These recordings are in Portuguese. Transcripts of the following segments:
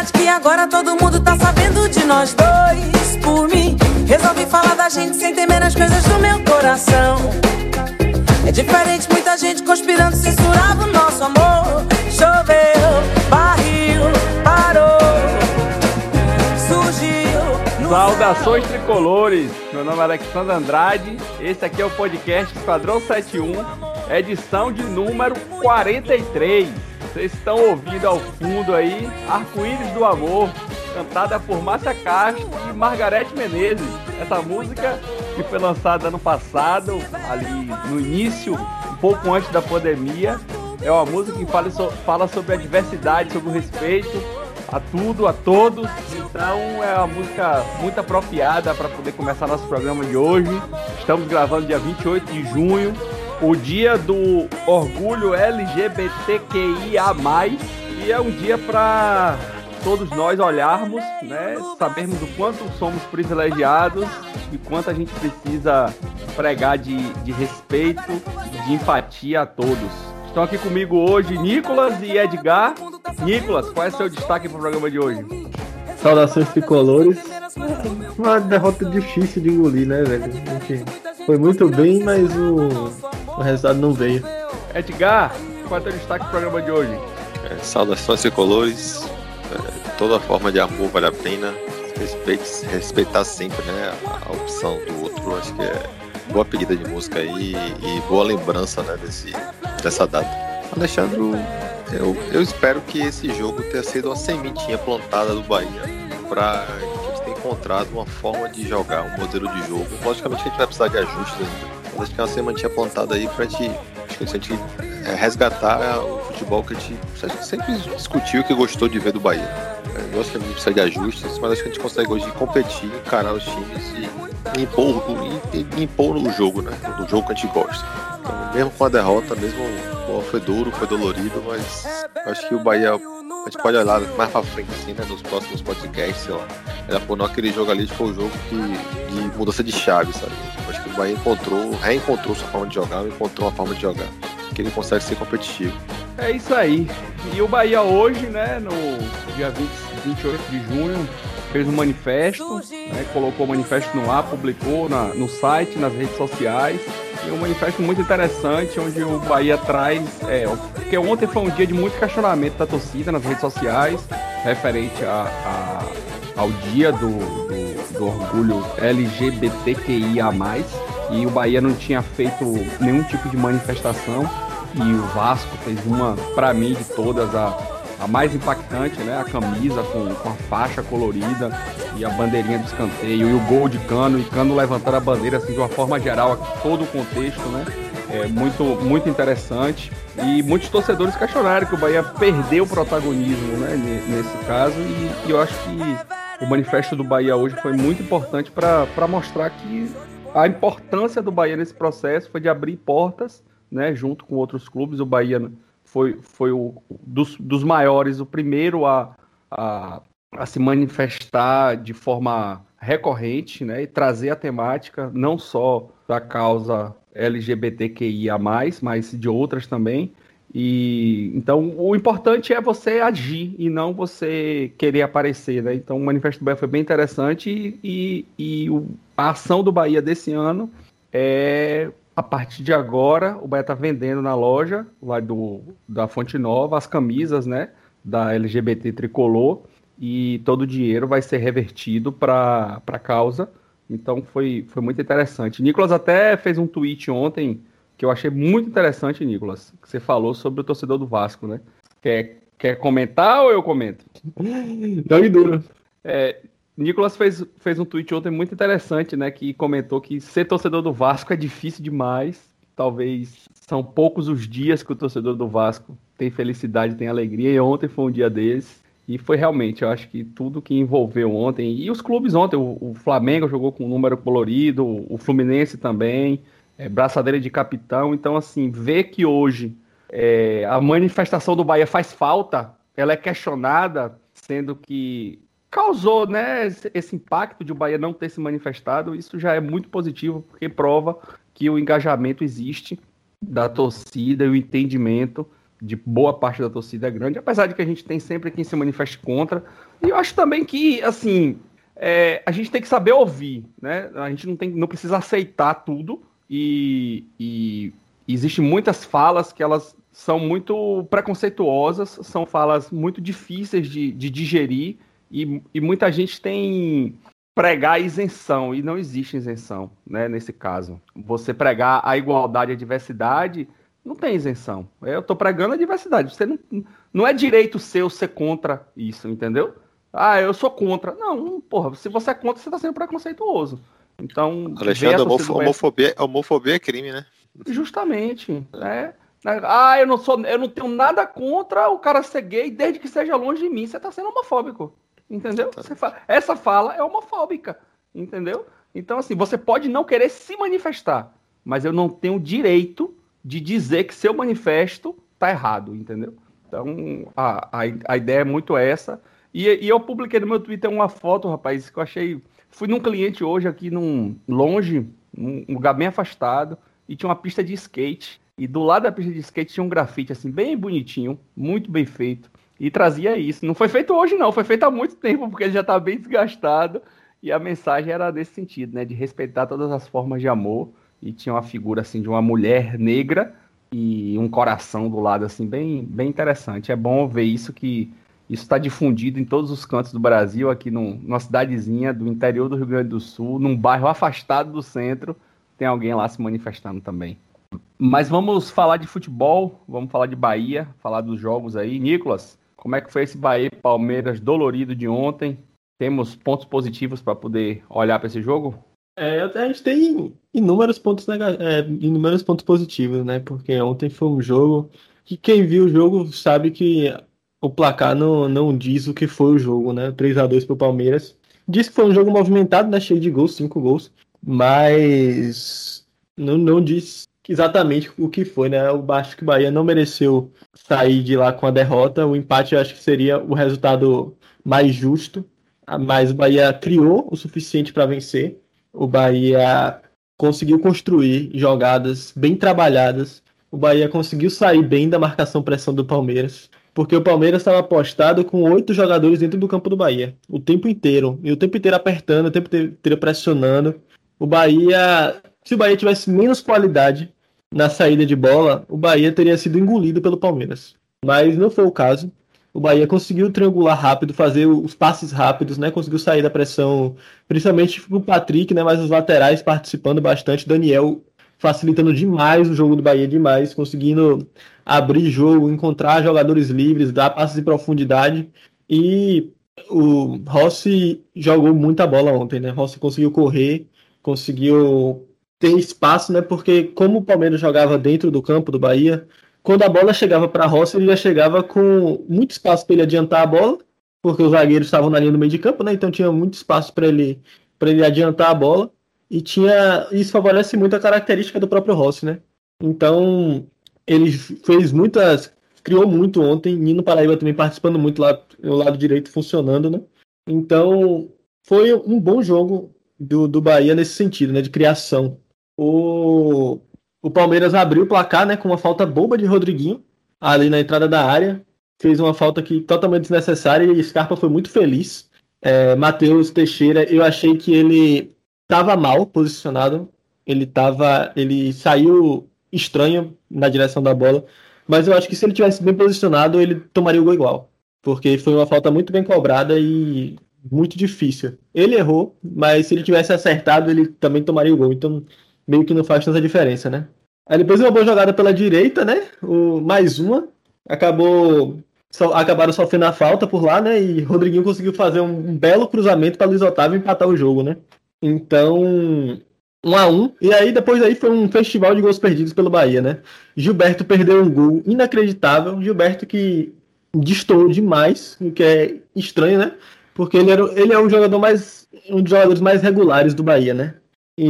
verdade que agora todo mundo tá sabendo de nós dois. Por mim, resolvi falar da gente sem temer as coisas do meu coração. É diferente, muita gente conspirando, censurava o nosso amor. Choveu, barril, parou, surgiu. Saudações tricolores! Meu nome é Alexandre Andrade, esse aqui é o podcast Padrão 71, edição de número 43. Vocês estão ouvindo ao fundo aí Arco-Íris do Amor, cantada por Márcia Castro e Margarete Menezes. Essa música que foi lançada ano passado, ali no início, um pouco antes da pandemia. É uma música que fala, so, fala sobre a diversidade, sobre o respeito a tudo, a todos. Então é uma música muito apropriada para poder começar nosso programa de hoje. Estamos gravando dia 28 de junho, o dia do orgulho LGBTQIA+, e é um dia para todos nós olharmos, né, sabermos o quanto somos privilegiados e quanto a gente precisa pregar de, de respeito, de empatia a todos. Estão aqui comigo hoje Nicolas e Edgar. Nicolas, qual é o seu destaque para o programa de hoje? Saudações tricolores. Uma derrota difícil de engolir, né, velho? Gente foi muito bem, mas o, o resultado não veio. Edgar, qual é o destaque para o programa de hoje? É, saudações tricolores. É, toda forma de amor vale a pena. Respeite, respeitar sempre né, a, a opção do outro. Acho que é boa pedida de música aí e boa lembrança né, desse, dessa data. Alexandre, eu, eu espero que esse jogo tenha sido uma sementinha plantada do Bahia para a gente ter encontrado uma forma de jogar, um modelo de jogo. Logicamente a gente vai precisar de ajustes ainda, mas acho que é uma sementinha plantada aí para a gente, a gente é, resgatar o futebol que a gente, a gente sempre discutiu que gostou de ver do Bahia. Eu acho que a gente precisa de ajustes, mas acho que a gente consegue hoje competir, encarar os times e impor, impor o jogo, né? No jogo que a gente gosta. Então, mesmo com a derrota, mesmo foi duro, foi dolorido, mas acho que o Bahia. A gente pode olhar mais pra frente, assim, né? Nos próximos podcasts, sei lá. Ela aquele jogo ali foi o jogo que, de mudança de chave, sabe? O Bahia encontrou, reencontrou sua forma de jogar, encontrou uma forma de jogar. Que ele consegue ser competitivo. É isso aí. E o Bahia hoje, né, no dia 20, 28 de junho, fez um manifesto, né, colocou o manifesto no ar, publicou na, no site, nas redes sociais. E um manifesto muito interessante, onde o Bahia traz. É, porque ontem foi um dia de muito questionamento da torcida nas redes sociais, referente a, a ao dia do, do, orgulho LGBTQIA. E o Bahia não tinha feito nenhum tipo de manifestação. E o Vasco fez uma, para mim, de todas, a, a mais impactante, né? A camisa com, com a faixa colorida e a bandeirinha do escanteio e o gol de Cano e Cano levantando a bandeira assim de uma forma geral, todo o contexto, né? É muito, muito interessante. E muitos torcedores questionaram que o Bahia perdeu o protagonismo né, nesse caso. E, e eu acho que o manifesto do Bahia hoje foi muito importante para mostrar que a importância do Bahia nesse processo foi de abrir portas, né, junto com outros clubes. O Bahia foi, foi o dos, dos maiores, o primeiro a, a, a se manifestar de forma recorrente, né, e trazer a temática não só da causa LGBTQIA+, mas de outras também. E então o importante é você agir e não você querer aparecer, né? Então o Manifesto do Bahia foi bem interessante e, e, e o, a ação do Bahia desse ano é a partir de agora o Bahia está vendendo na loja lá do da Fonte Nova as camisas, né? Da LGBT tricolor e todo o dinheiro vai ser revertido para a causa. Então foi, foi muito interessante. Nicolas até fez um tweet ontem que eu achei muito interessante, Nicolas, que você falou sobre o torcedor do Vasco, né? Quer, quer comentar ou eu comento? Dá dura. É, Nicolas fez, fez um tweet ontem muito interessante, né? Que comentou que ser torcedor do Vasco é difícil demais. Talvez são poucos os dias que o torcedor do Vasco tem felicidade, tem alegria. E ontem foi um dia desses. E foi realmente, eu acho que tudo que envolveu ontem. E os clubes ontem, o, o Flamengo jogou com um número colorido, o Fluminense também é, braçadeira de capitão. Então, assim, ver que hoje é, a manifestação do Bahia faz falta, ela é questionada, sendo que causou né, esse impacto de o Bahia não ter se manifestado, isso já é muito positivo, porque prova que o engajamento existe da torcida e o entendimento de boa parte da torcida é grande, apesar de que a gente tem sempre quem se manifeste contra. E eu acho também que, assim, é, a gente tem que saber ouvir, né? A gente não, tem, não precisa aceitar tudo e, e existem muitas falas que elas são muito preconceituosas, são falas muito difíceis de, de digerir e, e, muita gente tem pregar isenção e não existe isenção, né? Nesse caso, você pregar a igualdade e a diversidade não tem isenção. Eu estou pregando a diversidade. Você não, não é direito seu ser contra isso, entendeu? Ah, eu sou contra. Não, porra, se você é contra, você está sendo preconceituoso. Então. Alexandre, homof homofobia, homofobia é crime, né? Justamente. É. Ah, eu não sou, eu não tenho nada contra o cara ser gay desde que seja longe de mim. Você está sendo homofóbico. Entendeu? Fala, essa fala é homofóbica. Entendeu? Então, assim, você pode não querer se manifestar, mas eu não tenho direito de dizer que seu manifesto tá errado, entendeu? Então, a, a, a ideia é muito essa. E, e, eu publiquei no meu Twitter uma foto, rapaz, que eu achei. Fui num cliente hoje aqui, num longe, num lugar bem afastado, e tinha uma pista de skate. E do lado da pista de skate tinha um grafite, assim, bem bonitinho, muito bem feito. E trazia isso. Não foi feito hoje, não, foi feito há muito tempo, porque ele já tá bem desgastado. E a mensagem era desse sentido, né? De respeitar todas as formas de amor e tinha uma figura assim de uma mulher negra e um coração do lado assim bem bem interessante. É bom ver isso que isso está difundido em todos os cantos do Brasil, aqui num, numa cidadezinha do interior do Rio Grande do Sul, num bairro afastado do centro, tem alguém lá se manifestando também. Mas vamos falar de futebol, vamos falar de Bahia, falar dos jogos aí. Nicolas, como é que foi esse Bahia Palmeiras dolorido de ontem? Temos pontos positivos para poder olhar para esse jogo? É, a gente tem inúmeros pontos, é, inúmeros pontos positivos, né? Porque ontem foi um jogo que quem viu o jogo sabe que o placar não, não diz o que foi o jogo, né? 3 a 2 pro Palmeiras. Diz que foi um jogo movimentado, né? Cheio de gols, 5 gols. Mas não, não diz exatamente o que foi, né? Eu acho que o Bahia não mereceu sair de lá com a derrota. O empate acho que seria o resultado mais justo. Mas o Bahia criou o suficiente para vencer o Bahia conseguiu construir jogadas bem trabalhadas. O Bahia conseguiu sair bem da marcação pressão do Palmeiras, porque o Palmeiras estava apostado com oito jogadores dentro do campo do Bahia, o tempo inteiro, e o tempo inteiro apertando, o tempo inteiro pressionando. O Bahia, se o Bahia tivesse menos qualidade na saída de bola, o Bahia teria sido engolido pelo Palmeiras. Mas não foi o caso o Bahia conseguiu triangular rápido, fazer os passes rápidos, né? Conseguiu sair da pressão, principalmente o Patrick, né? Mas os laterais participando bastante. Daniel facilitando demais o jogo do Bahia, demais, conseguindo abrir jogo, encontrar jogadores livres, dar passes de profundidade. E o Rossi jogou muita bola ontem, né? Rossi conseguiu correr, conseguiu ter espaço, né? Porque como o Palmeiras jogava dentro do campo do Bahia, quando a bola chegava para Rossi, ele já chegava com muito espaço para ele adiantar a bola, porque os zagueiros estavam na linha do meio de campo, né? Então tinha muito espaço para ele para ele adiantar a bola e tinha isso favorece muito a característica do próprio Rossi, né? Então ele fez muitas, criou muito ontem, Nino Paraíba também participando muito lá no lado direito funcionando, né? Então foi um bom jogo do, do Bahia nesse sentido, né? De criação. O o Palmeiras abriu o placar, né, com uma falta boba de Rodriguinho ali na entrada da área. Fez uma falta que totalmente desnecessária e Scarpa foi muito feliz. É, Matheus Teixeira, eu achei que ele estava mal posicionado. Ele tava, ele saiu estranho na direção da bola, mas eu acho que se ele tivesse bem posicionado, ele tomaria o gol igual, porque foi uma falta muito bem cobrada e muito difícil. Ele errou, mas se ele tivesse acertado, ele também tomaria o gol. Então, meio que não faz tanta diferença, né? Aí depois uma boa jogada pela direita, né? O, mais uma. Acabou. Acabaram sofrendo a falta por lá, né? E Rodriguinho conseguiu fazer um, um belo cruzamento para Luiz Otávio empatar o jogo, né? Então, um a um. E aí, depois aí foi um festival de gols perdidos pelo Bahia, né? Gilberto perdeu um gol inacreditável. Gilberto que destoou demais, o que é estranho, né? Porque ele, era, ele é um jogador mais. um dos jogadores mais regulares do Bahia, né? E,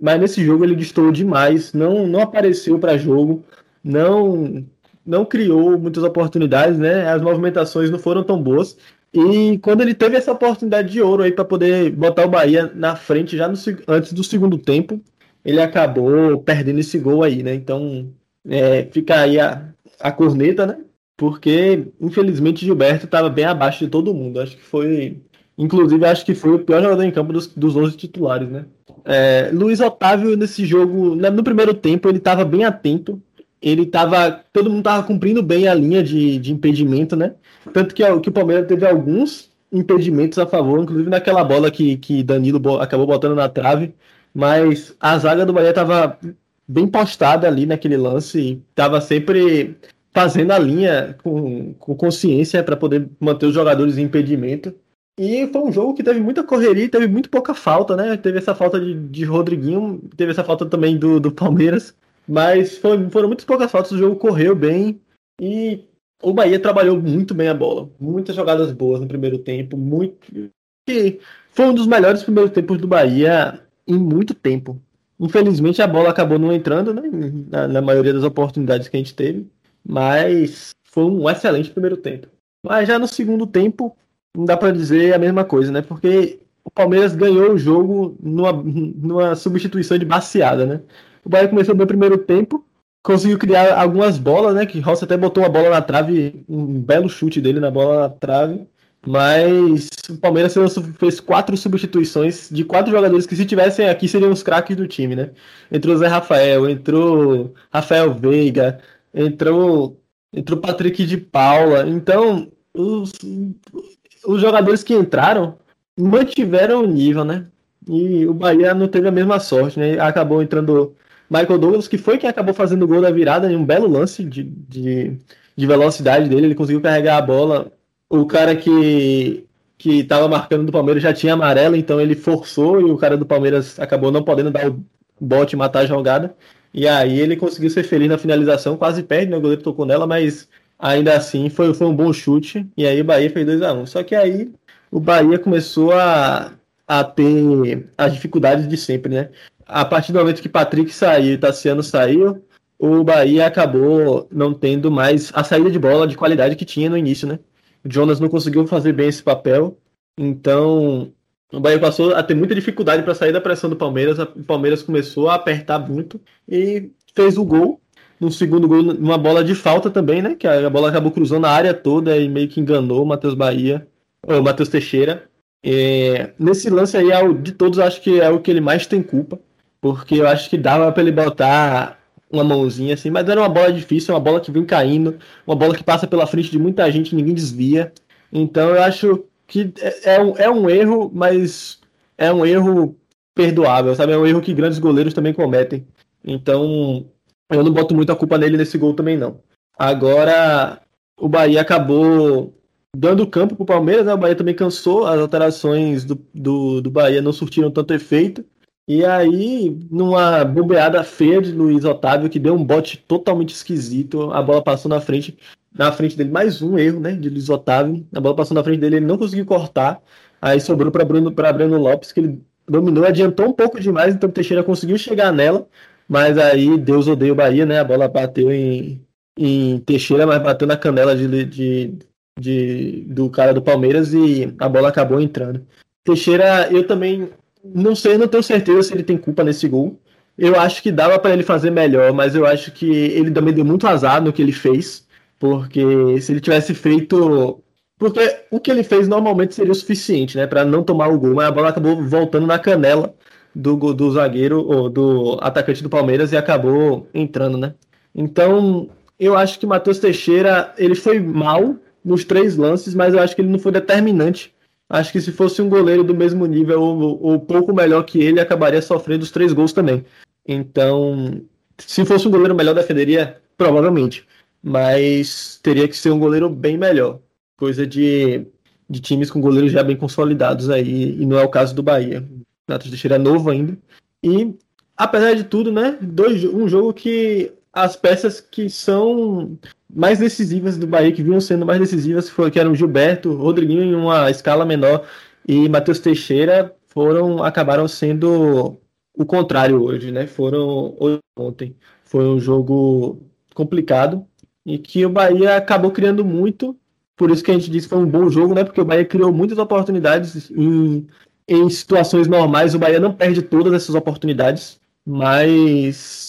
mas nesse jogo ele destoou demais, não, não apareceu para jogo, não não criou muitas oportunidades, né? As movimentações não foram tão boas. E quando ele teve essa oportunidade de ouro aí para poder botar o Bahia na frente já no, antes do segundo tempo, ele acabou perdendo esse gol aí, né? Então é, fica aí a, a corneta, né? Porque, infelizmente, Gilberto estava bem abaixo de todo mundo. Acho que foi. Inclusive, acho que foi o pior jogador em campo dos, dos 11 titulares, né? É, Luiz Otávio, nesse jogo, no primeiro tempo, ele estava bem atento. Ele estava. Todo mundo estava cumprindo bem a linha de, de impedimento, né? Tanto que, que o Palmeiras teve alguns impedimentos a favor, inclusive naquela bola que, que Danilo acabou botando na trave. Mas a zaga do Bahia estava bem postada ali naquele lance e estava sempre fazendo a linha com, com consciência para poder manter os jogadores em impedimento. E foi um jogo que teve muita correria teve muito pouca falta, né? Teve essa falta de, de Rodriguinho, teve essa falta também do, do Palmeiras. Mas foi, foram muitas poucas faltas, o jogo correu bem e o Bahia trabalhou muito bem a bola. Muitas jogadas boas no primeiro tempo, muito. E foi um dos melhores primeiros tempos do Bahia em muito tempo. Infelizmente a bola acabou não entrando, né? Na, na maioria das oportunidades que a gente teve. Mas foi um excelente primeiro tempo. Mas já no segundo tempo, não dá para dizer a mesma coisa, né? Porque o Palmeiras ganhou o jogo numa, numa substituição de baseada, né? O Bahia começou bem o primeiro tempo, conseguiu criar algumas bolas, né? Que Rossi até botou a bola na trave, um belo chute dele na bola na trave. Mas o Palmeiras fez quatro substituições de quatro jogadores que, se tivessem aqui, seriam os craques do time, né? Entrou Zé Rafael, entrou Rafael Veiga, entrou, entrou Patrick de Paula. Então, os, os jogadores que entraram mantiveram o nível, né? E o Bahia não teve a mesma sorte, né? Acabou entrando Michael Douglas, que foi quem acabou fazendo o gol da virada em um belo lance de, de, de velocidade dele. Ele conseguiu carregar a bola o cara que que estava marcando do Palmeiras já tinha amarelo, então ele forçou e o cara do Palmeiras acabou não podendo dar o bote e matar a jogada. E aí ele conseguiu ser feliz na finalização, quase perde, né? O goleiro tocou nela, mas ainda assim foi, foi um bom chute. E aí o Bahia fez 2 a 1 um. Só que aí o Bahia começou a, a ter as dificuldades de sempre, né? A partir do momento que Patrick saiu e Tassiano saiu, o Bahia acabou não tendo mais a saída de bola de qualidade que tinha no início, né? O Jonas não conseguiu fazer bem esse papel. Então, o Bahia passou a ter muita dificuldade para sair da pressão do Palmeiras. O Palmeiras começou a apertar muito e fez o gol. No segundo gol, numa bola de falta também, né? Que a bola acabou cruzando a área toda e meio que enganou o Matheus Bahia, ou Matheus Teixeira. É, nesse lance aí, de todos, acho que é o que ele mais tem culpa, porque eu acho que dava para ele botar uma mãozinha assim, mas era uma bola difícil, uma bola que vem caindo, uma bola que passa pela frente de muita gente, ninguém desvia. Então eu acho que é, é, um, é um erro, mas é um erro perdoável, sabe? É um erro que grandes goleiros também cometem. Então eu não boto muita culpa nele nesse gol também não. Agora o Bahia acabou dando campo pro Palmeiras, né? O Bahia também cansou, as alterações do, do, do Bahia não surtiram tanto efeito. E aí, numa bobeada feia de Luiz Otávio, que deu um bote totalmente esquisito, a bola passou na frente, na frente dele, mais um erro, né, de Luiz Otávio. A bola passou na frente dele, ele não conseguiu cortar. Aí sobrou para Bruno, para Bruno Lopes, que ele dominou, adiantou um pouco demais, então o Teixeira conseguiu chegar nela, mas aí Deus odeia o Bahia, né? A bola bateu em, em Teixeira, mas bateu na canela de, de, de, do cara do Palmeiras e a bola acabou entrando. Teixeira, eu também não sei, não tenho certeza se ele tem culpa nesse gol. Eu acho que dava para ele fazer melhor, mas eu acho que ele também deu muito azar no que ele fez, porque se ele tivesse feito, porque o que ele fez normalmente seria o suficiente, né, para não tomar o gol, mas a bola acabou voltando na canela do, do zagueiro ou do atacante do Palmeiras e acabou entrando, né? Então, eu acho que Matheus Teixeira, ele foi mal nos três lances, mas eu acho que ele não foi determinante acho que se fosse um goleiro do mesmo nível ou, ou pouco melhor que ele, acabaria sofrendo os três gols também. Então, se fosse um goleiro melhor, defenderia provavelmente. Mas teria que ser um goleiro bem melhor. Coisa de, de times com goleiros já bem consolidados aí, e não é o caso do Bahia. Natos Teixeira é novo ainda. E, apesar de tudo, né? Dois, um jogo que as peças que são mais decisivas do Bahia, que vinham sendo mais decisivas, foi, que eram Gilberto, Rodriguinho em uma escala menor e Matheus Teixeira, foram acabaram sendo o contrário hoje, né? Foram ontem. Foi um jogo complicado e que o Bahia acabou criando muito. Por isso que a gente disse que foi um bom jogo, né? Porque o Bahia criou muitas oportunidades em, em situações normais. O Bahia não perde todas essas oportunidades, mas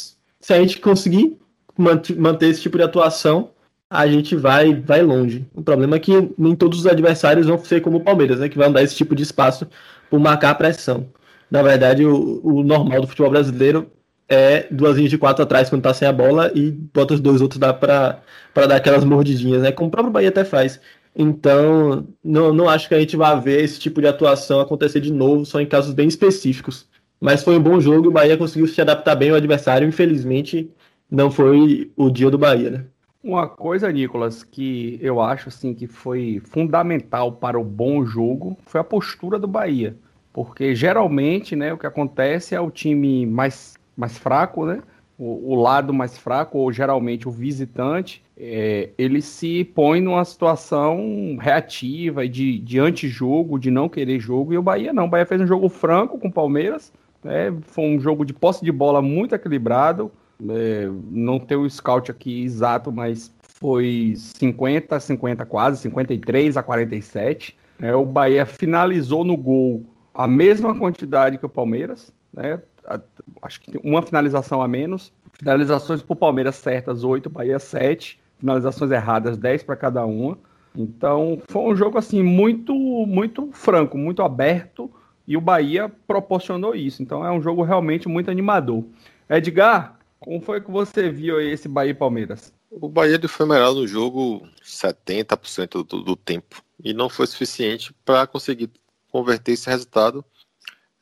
se a gente conseguir manter esse tipo de atuação, a gente vai, vai longe. O problema é que nem todos os adversários vão ser como o Palmeiras, né? Que vão dar esse tipo de espaço por marcar a pressão. Na verdade, o, o normal do futebol brasileiro é duas linhas de quatro atrás quando tá sem a bola e bota os dois outros para dar aquelas mordidinhas, né? Como o próprio Bahia até faz. Então, não, não acho que a gente vá ver esse tipo de atuação acontecer de novo, só em casos bem específicos. Mas foi um bom jogo o Bahia conseguiu se adaptar bem ao adversário. Infelizmente, não foi o dia do Bahia, né? Uma coisa, Nicolas, que eu acho assim que foi fundamental para o bom jogo foi a postura do Bahia. Porque geralmente, né, o que acontece é o time mais, mais fraco, né? O, o lado mais fraco, ou geralmente o visitante, é, ele se põe numa situação reativa de, de antijogo, de não querer jogo, e o Bahia não. O Bahia fez um jogo franco com o Palmeiras, né? foi um jogo de posse de bola muito equilibrado. É, não tem o scout aqui exato, mas foi 50 a 50 quase, 53 a 47. É, o Bahia finalizou no gol a mesma quantidade que o Palmeiras, né? Acho que uma finalização a menos. Finalizações para o Palmeiras certas, 8, Bahia 7. Finalizações erradas, 10 para cada uma. Então, foi um jogo assim muito muito franco, muito aberto e o Bahia proporcionou isso. Então, é um jogo realmente muito animador. Edgar, como foi que você viu esse Bahia e Palmeiras? O Bahia foi melhor no jogo 70% do, do tempo. E não foi suficiente para conseguir converter esse resultado.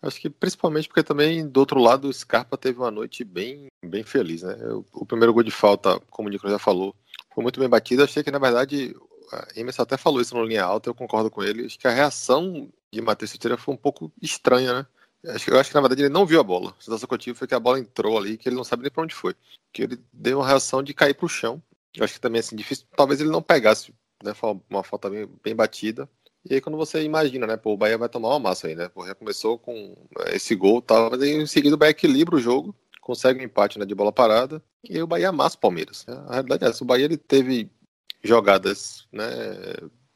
Acho que principalmente porque também, do outro lado, o Scarpa teve uma noite bem, bem feliz. Né? O, primeiro gol de falta, como o Nicolas já falou, foi muito bem batido. Achei que, na verdade, a Emerson até falou isso no linha alta, eu concordo com ele. Acho que a reação de Matheus Teixeira foi um pouco estranha, né? Eu acho que na verdade ele não viu a bola. A sensação que eu tive foi que a bola entrou ali, que ele não sabe nem para onde foi. Que ele deu uma reação de cair para o chão. Eu acho que também assim, difícil. Talvez ele não pegasse, né? Foi uma falta bem, bem batida. E aí quando você imagina, né? Pô, o Bahia vai tomar uma massa aí, né? Pô, já começou com esse gol e tal, mas aí em seguida o Bahia equilibra o jogo, consegue um empate né, de bola parada, e aí o Bahia amassa o Palmeiras. Né? A realidade é essa, o Bahia ele teve jogadas, né?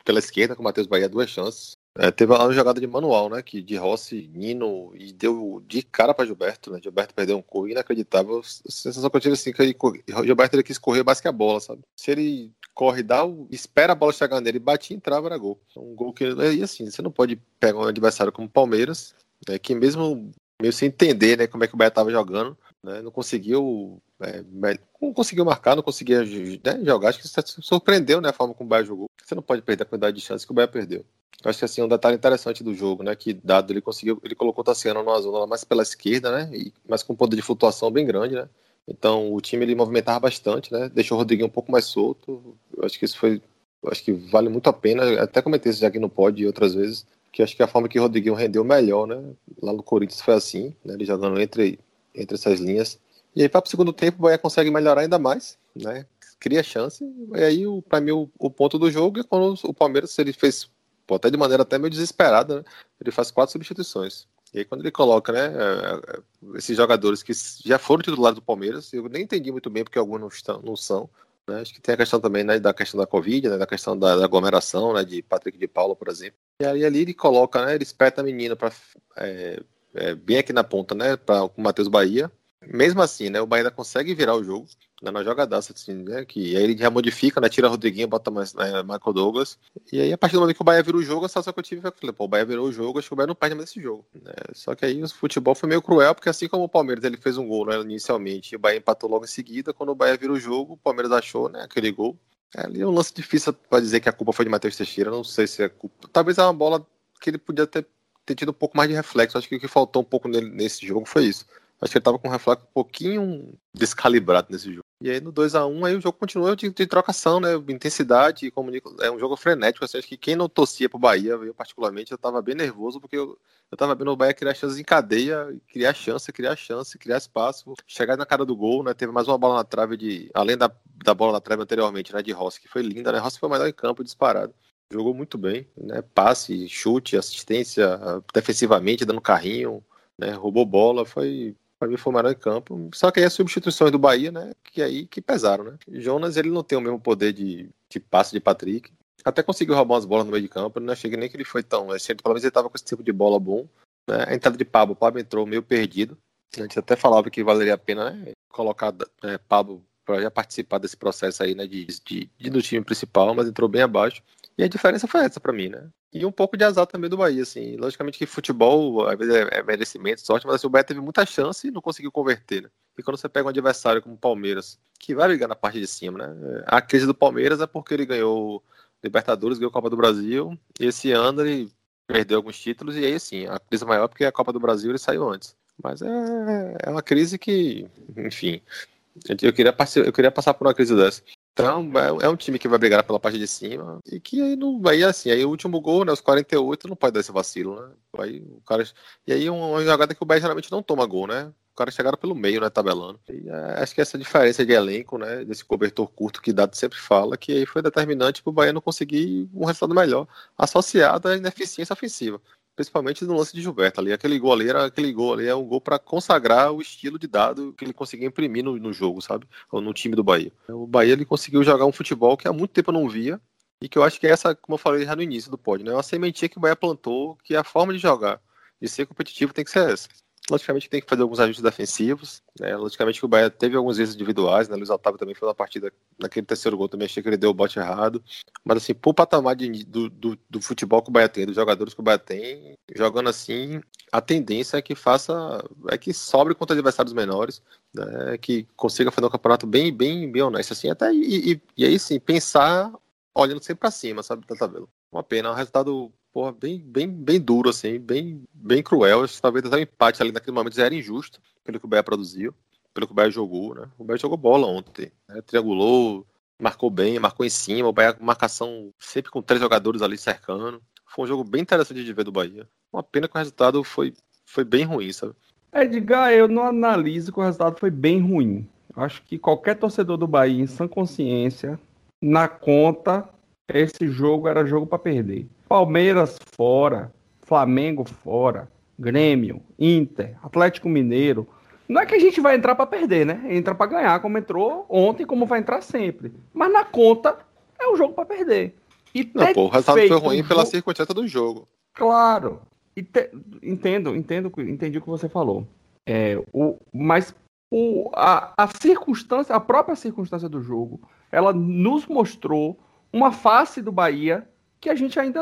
Pela esquerda, com o Matheus Bahia, duas chances. É, teve uma jogada de manual, né? Que de Rossi, Nino e deu de cara para Gilberto, né? Gilberto perdeu um corpo inacreditável. A sensação que eu tive assim que ele, Gilberto ele quis correr mais que a bola, sabe? Se ele corre, dá espera a bola chegar nele, bate e entrava, era gol. Um gol que. E assim, você não pode pegar um adversário como o Palmeiras, né, que mesmo meio sem entender né, como é que o Bahia estava jogando, né, não conseguiu. É, não conseguiu marcar, não conseguia né, jogar. Acho que surpreendeu né, a forma como o Bahia jogou. Você não pode perder a quantidade de chances que o Bahia perdeu. Acho que assim, um detalhe interessante do jogo, né? Que dado ele conseguiu, ele colocou o Tassiano numa zona mais pela esquerda, né? E, mas com um poder de flutuação bem grande, né? Então o time ele movimentava bastante, né? Deixou o Rodriguinho um pouco mais solto. Eu acho que isso foi. acho que vale muito a pena. Até comentei isso já aqui no pod outras vezes. Que acho que a forma que o Rodriguinho rendeu melhor, né? Lá no Corinthians foi assim, né? Ele jogando entre, entre essas linhas. E aí, para o segundo tempo, o Bahia consegue melhorar ainda mais, né? Cria chance. E aí, para mim, o, o, ponto do jogo é quando o Palmeiras ele fez pô, até de maneira até meio desesperada, né? Ele faz quatro substituições. E aí quando ele coloca, né, é, é, esses jogadores que já foram titulares do Palmeiras, eu nem entendi muito bem porque alguns não, estão, não são. Né? Acho que tem a questão também né, da questão da Covid, né, da questão da, da, aglomeração, né, de Patrick de Paula, por exemplo. E aí ali ele coloca, né, ele espeta a menina para é, é, bem aqui na ponta, né, para o Matheus Bahia, mesmo assim, né, o Bahia consegue virar o jogo, na jogadaça, assim, né, que aí ele já modifica, né, tira Rodriguinho, bota mais né, Michael Douglas, e aí a partir do momento que o Bahia virou o jogo, a sensação que eu tive foi que, pô, o Bahia virou o jogo, acho que o Bahia não perde mais esse jogo, né, só que aí o futebol foi meio cruel, porque assim como o Palmeiras, ele fez um gol, né, inicialmente, e o Bahia empatou logo em seguida, quando o Bahia virou o jogo, o Palmeiras achou, né, aquele gol, é, ali é um lance difícil para dizer que a culpa foi de Matheus Teixeira, não sei se é culpa, talvez é uma bola que ele podia ter, ter tido um pouco mais de reflexo, acho que o que faltou um pouco nele, nesse jogo foi isso, Acho que ele tava com o reflexo um pouquinho descalibrado nesse jogo. E aí no 2 a 1 aí o jogo continua de, de trocação, né? Intensidade, como é um jogo frenético. Assim, acho que quem não torcia pro Bahia, eu particularmente, eu tava bem nervoso, porque eu, eu tava vendo o Bahia criar chances em cadeia, criar chance, criar chance, criar espaço, chegar na cara do gol, né? Teve mais uma bola na trave de. Além da, da bola na trave anteriormente, né? De Rossi, que foi linda, né? Rossi foi o melhor em campo disparado. Jogou muito bem, né? Passe, chute, assistência, defensivamente, dando carrinho, né? Roubou bola, foi para mim foi o melhor em campo. Só que aí as substituições do Bahia, né? Que aí que pesaram, né? Jonas, ele não tem o mesmo poder de, de passe de Patrick. Até conseguiu roubar umas bolas no meio de campo. Não achei nem que ele foi tão. Achei, pelo menos ele estava com esse tipo de bola bom. Né? A entrada de Pablo, o Pablo entrou meio perdido. A gente até falava que valeria a pena né? colocar é, Pablo para já participar desse processo aí, né, de, de, de do time principal, mas entrou bem abaixo. E a diferença foi essa para mim, né? E um pouco de azar também do Bahia, assim. Logicamente que futebol, às vezes, é, é merecimento, sorte, mas assim, o Bahia teve muita chance e não conseguiu converter, né? E quando você pega um adversário como o Palmeiras, que vai brigar na parte de cima, né? A crise do Palmeiras é porque ele ganhou Libertadores, ganhou a Copa do Brasil, e esse ano ele perdeu alguns títulos, e aí sim, a crise maior é porque a Copa do Brasil ele saiu antes. Mas é, é uma crise que, enfim, eu queria, eu queria passar por uma crise dessa. Então, é, é um time que vai brigar pela parte de cima e que aí não vai assim. Aí o último gol, né, os 48, não pode dar esse vacilo, né? Aí o cara e aí uma jogada que o Bahia geralmente não toma gol, né? O cara chegaram pelo meio, né, tabelando. E é, acho que essa diferença de elenco, né, desse cobertor curto que Dado sempre fala, que aí foi determinante para o Bahia não conseguir um resultado melhor, associado à ineficiência ofensiva principalmente no lance de Gilberto ali. Aquele gol ali era aquele gol ali, é um gol para consagrar o estilo de dado que ele conseguia imprimir no, no, jogo, sabe? Ou no time do Bahia. O Bahia ele conseguiu jogar um futebol que há muito tempo eu não via. E que eu acho que é essa, como eu falei já no início do pódio, né? É uma sementinha que o Bahia plantou, que é a forma de jogar, de ser competitivo tem que ser essa. Logicamente tem que fazer alguns ajustes defensivos. Né? Logicamente o Bahia teve alguns erros individuais, né? Luiz Otávio também foi uma partida, naquele terceiro gol também achei que ele deu o bote errado. Mas assim, pro patamar de, do, do, do, futebol que o Bahia tem, dos jogadores que o Bahia tem, jogando assim, a tendência é que faça, é que sobre contra adversários menores, né? que consiga fazer um campeonato bem, bem, bem honesto, assim, até e, e, e aí sim, pensar olhando sempre para cima, sabe, da tabela. Uma pena, um resultado porra, bem, bem, bem duro, assim, bem, bem cruel. Talvez até o empate ali naquele momento já era injusto, pelo que o Bahia produziu, pelo que o Bahia jogou, né? O Bahia jogou bola ontem, né? triangulou, marcou bem, marcou em cima, o Bahia marcação sempre com três jogadores ali cercando. Foi um jogo bem interessante de ver do Bahia. Uma pena que o resultado foi, foi bem ruim, sabe? Edgar, eu não analiso que o resultado foi bem ruim. Acho que qualquer torcedor do Bahia, em sã consciência, na conta, esse jogo era jogo para perder. Palmeiras fora, Flamengo fora, Grêmio, Inter, Atlético Mineiro. Não é que a gente vai entrar para perder, né? Entra para ganhar, como entrou ontem, como vai entrar sempre. Mas na conta é o jogo para perder. E não, pô, o resultado foi ruim pela circunstância do jogo. Claro. Te... Entendo, entendo, entendi o que você falou. É, o, mas o, a, a circunstância, a própria circunstância do jogo, ela nos mostrou uma face do Bahia que a gente ainda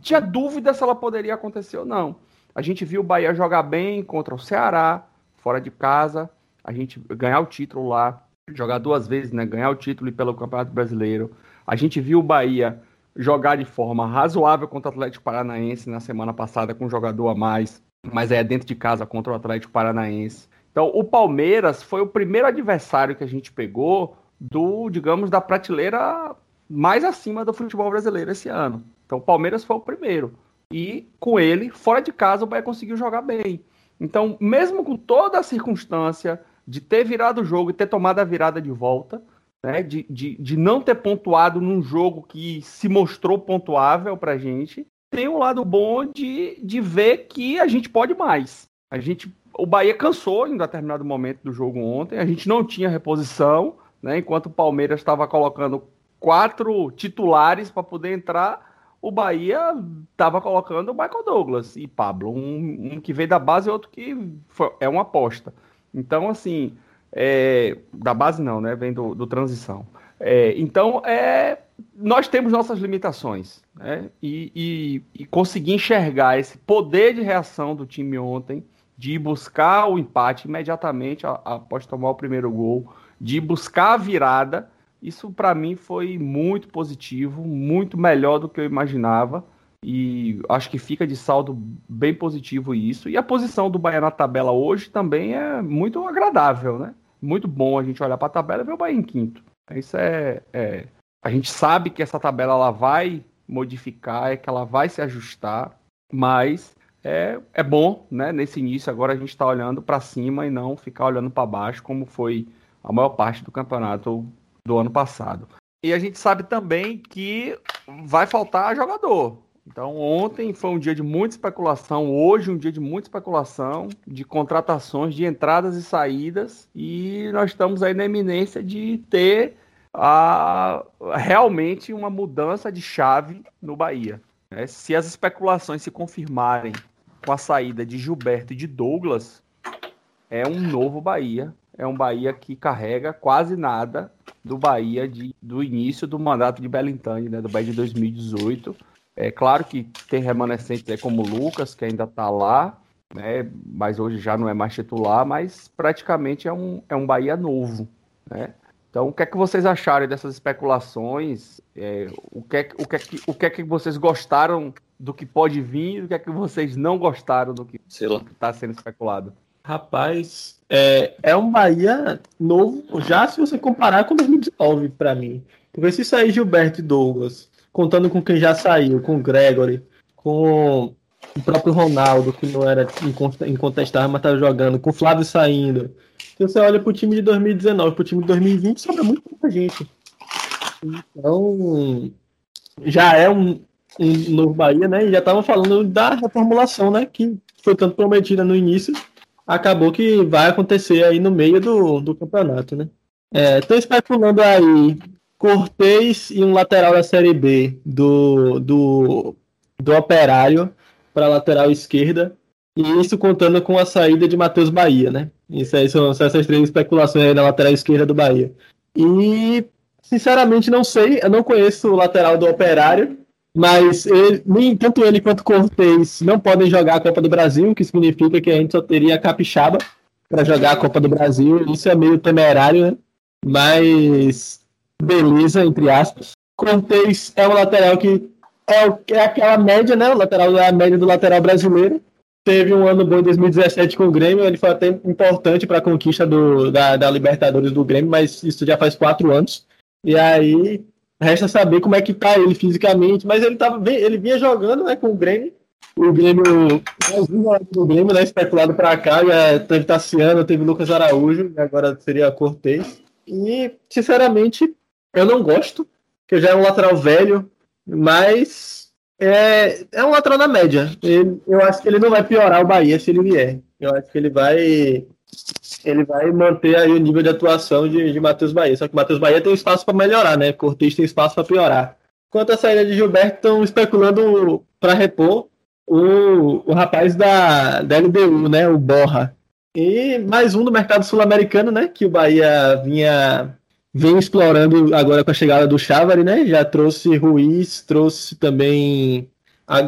tinha dúvida se ela poderia acontecer ou não. A gente viu o Bahia jogar bem contra o Ceará, fora de casa, a gente ganhar o título lá, jogar duas vezes, né? Ganhar o título e pelo Campeonato Brasileiro. A gente viu o Bahia jogar de forma razoável contra o Atlético Paranaense na semana passada com um jogador a mais, mas é dentro de casa contra o Atlético Paranaense. Então, o Palmeiras foi o primeiro adversário que a gente pegou do, digamos, da prateleira mais acima do futebol brasileiro esse ano. Então o Palmeiras foi o primeiro. E com ele, fora de casa, o Bahia conseguiu jogar bem. Então, mesmo com toda a circunstância de ter virado o jogo e ter tomado a virada de volta, né, de, de, de não ter pontuado num jogo que se mostrou pontuável pra gente, tem um lado bom de, de ver que a gente pode mais. A gente, o Bahia cansou em determinado momento do jogo ontem, a gente não tinha reposição, né, enquanto o Palmeiras estava colocando quatro titulares para poder entrar, o Bahia estava colocando o Michael Douglas e Pablo, um, um, que veio da base e outro que foi, é uma aposta. Então, assim, é, da base não, né? Vem do, do transição. É, então, é, nós temos nossas limitações, né? E, e, e conseguir enxergar esse poder de reação do time ontem, de buscar o empate imediatamente após tomar o primeiro gol, de buscar a virada isso para mim foi muito positivo, muito melhor do que eu imaginava. E acho que fica de saldo bem positivo isso. E a posição do Bahia na tabela hoje também é muito agradável, né? Muito bom a gente olhar para a tabela e ver o Bahia em quinto. Isso é, é, A gente sabe que essa tabela ela vai modificar, é que ela vai se ajustar, mas é, é bom, né? Nesse início agora a gente está olhando para cima e não ficar olhando para baixo, como foi a maior parte do campeonato do ano passado. E a gente sabe também que vai faltar jogador. Então, ontem foi um dia de muita especulação, hoje um dia de muita especulação, de contratações, de entradas e saídas, e nós estamos aí na eminência de ter a, realmente uma mudança de chave no Bahia. É, se as especulações se confirmarem com a saída de Gilberto e de Douglas, é um novo Bahia, é um Bahia que carrega quase nada do Bahia de, do início do mandato de Belintani, né, do Bahia de 2018. É claro que tem remanescentes aí como o Lucas, que ainda está lá, né, mas hoje já não é mais titular, mas praticamente é um, é um Bahia novo. Né? Então, o que é que vocês acharam dessas especulações? É, o, que é, o, que é que, o que é que vocês gostaram do que pode vir e o que é que vocês não gostaram do que está sendo especulado? Rapaz, é, é um Bahia novo, já se você comparar com 2019, para mim. Porque se sair Gilberto e Douglas, contando com quem já saiu, com o Gregory, com o próprio Ronaldo, que não era incontestável, mas estava jogando, com o Flávio saindo. Se você olha para o time de 2019, para o time de 2020, sobra muito pouca gente. Então, já é um, um novo Bahia, né? E já estavam falando da reformulação, né? Que foi tanto prometida no início, acabou que vai acontecer aí no meio do, do campeonato, né? Estou é, especulando aí Cortez e um lateral da Série B do, do, do Operário para lateral esquerda. E isso contando com a saída de Matheus Bahia, né? Isso aí são, são essas três especulações aí na lateral esquerda do Bahia. E, sinceramente, não sei. Eu não conheço o lateral do Operário. Mas ele, nem tanto ele quanto Cortez não podem jogar a Copa do Brasil, o que significa que a gente só teria Capixaba para jogar a Copa do Brasil. Isso é meio temerário, né? Mas beleza, entre aspas. Cortez é um lateral que é, é aquela média, né? O lateral é a média do lateral brasileiro. Teve um ano bom em 2017 com o Grêmio, ele foi até importante para a conquista do, da, da Libertadores do Grêmio, mas isso já faz quatro anos. E aí resta saber como é que tá ele fisicamente, mas ele tava ele vinha jogando, né, com o Grêmio. O Grêmio, o Grêmio, né, especulado para cá, já teve Tassiano, teve Lucas Araújo, e agora seria Cortez. E, sinceramente, eu não gosto, que já é um lateral velho, mas é, é um lateral na média. Ele, eu acho que ele não vai piorar o Bahia se ele vier. Eu acho que ele vai ele vai manter aí o nível de atuação de, de Matheus Bahia. Só que Matheus Bahia tem espaço para melhorar, né? Cortez tem espaço para piorar. Quanto à saída de Gilberto, estão especulando para repor o, o rapaz da, da LDU, né? O Borra. E mais um do mercado sul-americano, né? Que o Bahia vinha vem explorando agora com a chegada do Chávari, né? Já trouxe Ruiz, trouxe também.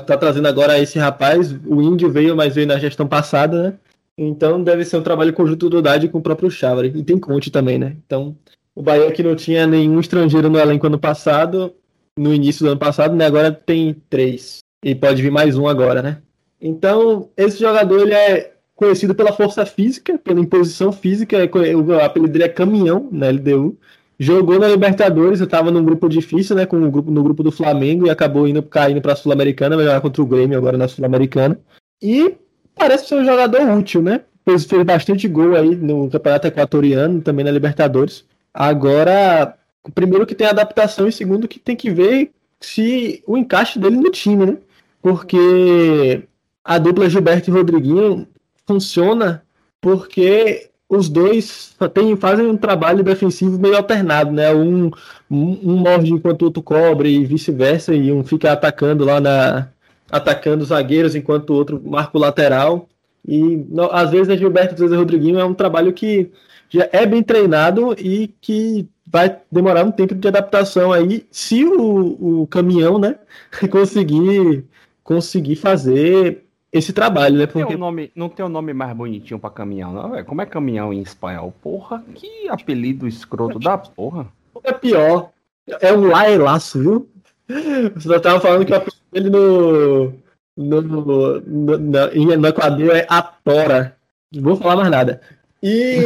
Tá trazendo agora esse rapaz. O Índio veio, mas veio na gestão passada, né? Então deve ser um trabalho conjunto do Dade com o próprio Chávari. E tem Conte também, né? Então, o Bahia que não tinha nenhum estrangeiro no elenco ano passado, no início do ano passado, né? Agora tem três. E pode vir mais um agora, né? Então, esse jogador ele é conhecido pela força física, pela imposição física. O apelido dele é Caminhão, na LDU. Jogou na Libertadores, eu tava num grupo difícil, né? Com o grupo, no grupo do Flamengo e acabou indo caindo pra Sul-Americana, vai jogar contra o Grêmio agora na Sul-Americana. E parece ser um jogador útil, né? Fez, fez bastante gol aí no Campeonato Equatoriano, também na Libertadores. Agora, primeiro que tem adaptação e segundo que tem que ver se o encaixe dele no time, né? Porque a dupla Gilberto e Rodriguinho funciona porque os dois tem, fazem um trabalho defensivo meio alternado, né? Um, um, um morde enquanto o outro cobre e vice-versa, e um fica atacando lá na, atacando os zagueiros enquanto o outro marca o lateral. E às vezes a Gilberto, às vezes a Rodriguinho é um trabalho que já é bem treinado e que vai demorar um tempo de adaptação aí, se o, o caminhão, né, conseguir conseguir fazer esse trabalho, né? Porque... Não, tem um nome, não tem um nome mais bonitinho para caminhão, não, véio. Como é caminhão em espanhol? Porra, que apelido escroto da porra. É pior. É um laelaço, viu? Você tava falando que o apelido dele no, no, no, no, no Equador é Atora. Não vou falar mais nada. E.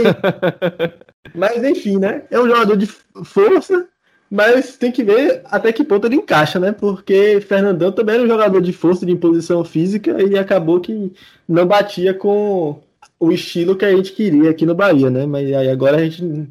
mas enfim, né? É um jogador de força, mas tem que ver até que ponto ele encaixa, né? Porque Fernandão também era um jogador de força, de imposição física, e acabou que não batia com o estilo que a gente queria aqui no Bahia, né? Mas aí agora a gente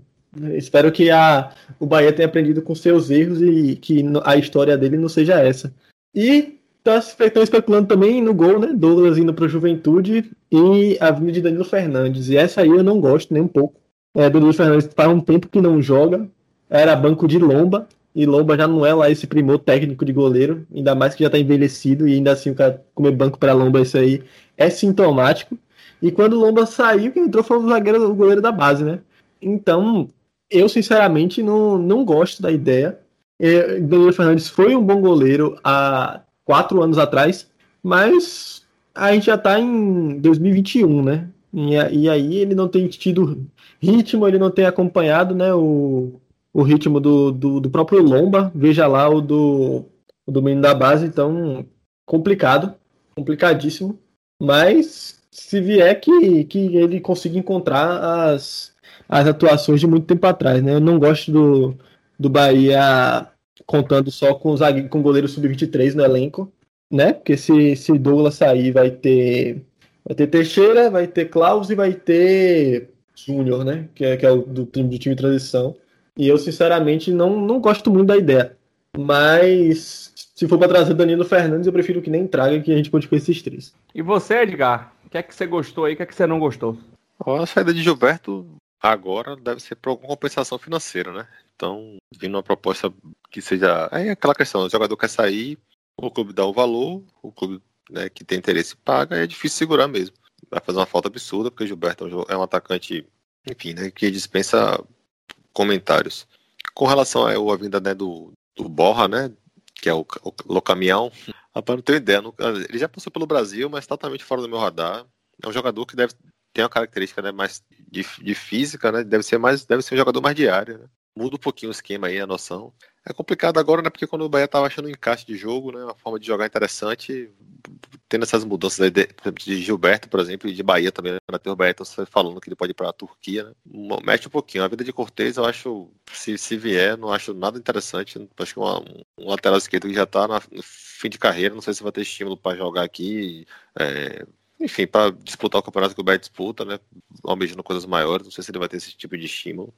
espero que a, o Bahia tenha aprendido com seus erros e que a história dele não seja essa. E tá, estão especulando também no gol, né? Douglas indo para Juventude e a vinda de Danilo Fernandes. E essa aí eu não gosto nem um pouco. É, Danilo Fernandes faz um tempo que não joga. Era banco de Lomba. E Lomba já não é lá esse primor técnico de goleiro. Ainda mais que já tá envelhecido. E ainda assim o cara comer banco para Lomba, isso aí é sintomático. E quando o Lomba saiu, quem entrou foi o zagueiro, o goleiro da base, né? Então, eu sinceramente não, não gosto da ideia. É, Danilo Fernandes foi um bom goleiro há quatro anos atrás, mas a gente já está em 2021, né? E, e, aí ele não tem tido ritmo, ele não tem acompanhado né, o, o ritmo do, do, do próprio Lomba. Veja lá o do, o do menino da base, então complicado, complicadíssimo. Mas se vier que, que ele consiga encontrar as, as atuações de muito tempo atrás, né? Eu não gosto do, do Bahia contando só com o zagueiro, com goleiro sub-23 no elenco, né? Porque se, se Douglas sair, vai ter vai ter Teixeira, vai ter Klaus e vai ter Júnior, né? Que é, que é o do, do time de transição. E eu, sinceramente, não, não gosto muito da ideia. Mas se for para trazer Danilo Fernandes, eu prefiro que nem traga que a gente continue com esses três. E você, Edgar? O que é que você gostou aí? O que é que você não gostou? A saída de Gilberto agora deve ser por alguma compensação financeira, né? Então, vindo uma proposta que seja. É aquela questão: o jogador quer sair, o clube dá o valor, o clube né, que tem interesse paga, é difícil segurar mesmo. Vai fazer uma falta absurda, porque o Gilberto é um atacante, enfim, né, que dispensa comentários. Com relação à vinda né, do, do Borra, né, que é o, o Locamião, rapaz, não tenho ideia. Não, ele já passou pelo Brasil, mas totalmente fora do meu radar. É um jogador que deve ter uma característica né, mais de, de física, né? Deve ser mais, deve ser um jogador mais de área. Né? Muda um pouquinho o esquema aí, a noção. É complicado agora, né? Porque quando o Bahia tava achando um encaixe de jogo, né? Uma forma de jogar interessante, tendo essas mudanças aí de, de Gilberto, por exemplo, e de Bahia também, né? O Bahia tá falando que ele pode ir para a Turquia, né? Mexe um pouquinho. A vida de Cortez, eu acho, se, se vier, não acho nada interessante. Acho que uma, um lateral esquerdo que já tá no fim de carreira, não sei se vai ter estímulo para jogar aqui. É, enfim, para disputar o campeonato que o Bahia disputa, né? Almejando coisas maiores, não sei se ele vai ter esse tipo de estímulo.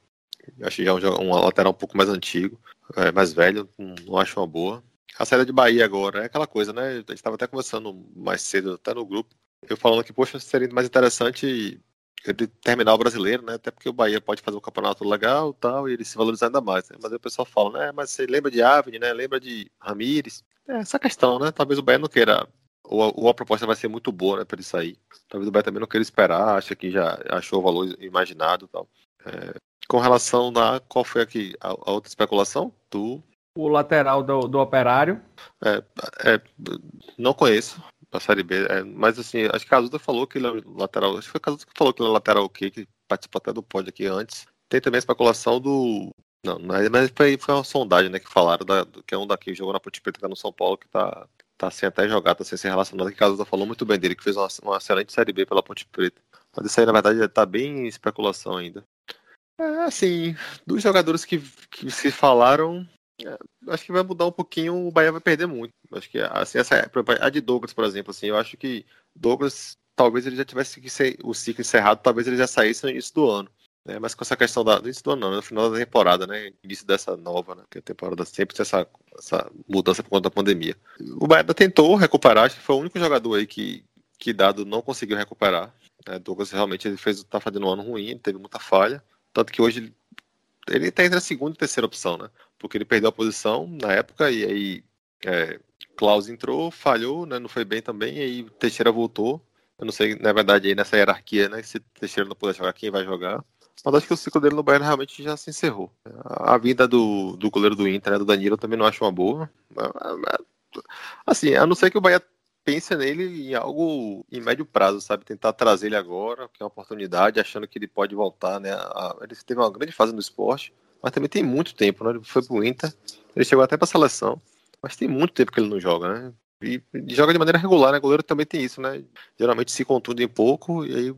Acho que já é um, lateral um pouco mais antigo, é, mais velho, não acho uma boa. A saída de Bahia agora é aquela coisa, né? A gente estava até conversando mais cedo, até no grupo, eu falando que, poxa, seria mais interessante ele terminar o brasileiro, né? Até porque o Bahia pode fazer um campeonato legal tal, e ele se valorizar ainda mais. Né? Mas aí o pessoal fala, né? Mas você lembra de Avni, né? Lembra de Ramires? É essa questão, né? Talvez o Bahia não queira. Ou a, ou a proposta vai ser muito boa, né? Para ele sair. Talvez o Bahia também não queira esperar, acha que já achou o valor imaginado e tal. É, com relação a qual foi aqui a, a, outra especulação? Tu. O lateral do, do operário. É, é, não conheço a Série B, é, mas assim, acho que a Cazuza falou que ele é lateral. Acho que foi a Cazuza que falou que ele é lateral ok, que participou até do pódio aqui antes. Tem também a especulação do. Não, mas foi, foi uma sondagem, né? Que falaram, da, que é um daqui que jogou na Ponte Preta, tá no São Paulo, que tá, tá sem até jogar, tá sem ser relacionado. Que Cazuza falou muito bem dele, que fez uma, uma excelente Série B pela Ponte Preta. Mas isso aí, na verdade, tá bem em especulação ainda. É, assim, dos jogadores que, que se falaram, é, acho que vai mudar um pouquinho, o Bahia vai perder muito. Acho que assim, essa, a de Douglas, por exemplo, assim, eu acho que Douglas, talvez ele já tivesse que ser o ciclo encerrado, talvez ele já saísse no início do ano. Né? Mas com essa questão da. Início do ano, não, no final da temporada, né? Início dessa nova, né? Que a temporada sempre tem essa, essa mudança por conta da pandemia. O Bahia tentou recuperar, acho que foi o único jogador aí que, que dado não conseguiu recuperar. Né? Douglas realmente ele fez, tá fazendo um ano ruim, teve muita falha. Tanto que hoje ele, está entre a segunda e terceira opção, né? Porque ele perdeu a posição na época e aí é, Klaus entrou, falhou, né? Não foi bem também, e aí Teixeira voltou. Eu não sei, na verdade, aí nessa hierarquia, né? Se Teixeira não puder jogar, quem vai jogar? Mas acho que o ciclo dele no Bayern realmente já se encerrou. A vinda do, do goleiro do Inter, né, do Danilo, também não acho uma boa. Assim, a não ser que o Bahia pense nele em algo em médio prazo, sabe? Tentar trazer ele agora, que é uma oportunidade, achando que ele pode voltar, né? Ele teve uma grande fase no esporte, mas também tem muito tempo, né? Ele foi pro Inter, ele chegou até pra seleção, mas tem muito tempo que ele não joga, né? E, joga de maneira regular, né? O goleiro também tem isso, né? Geralmente se um pouco e aí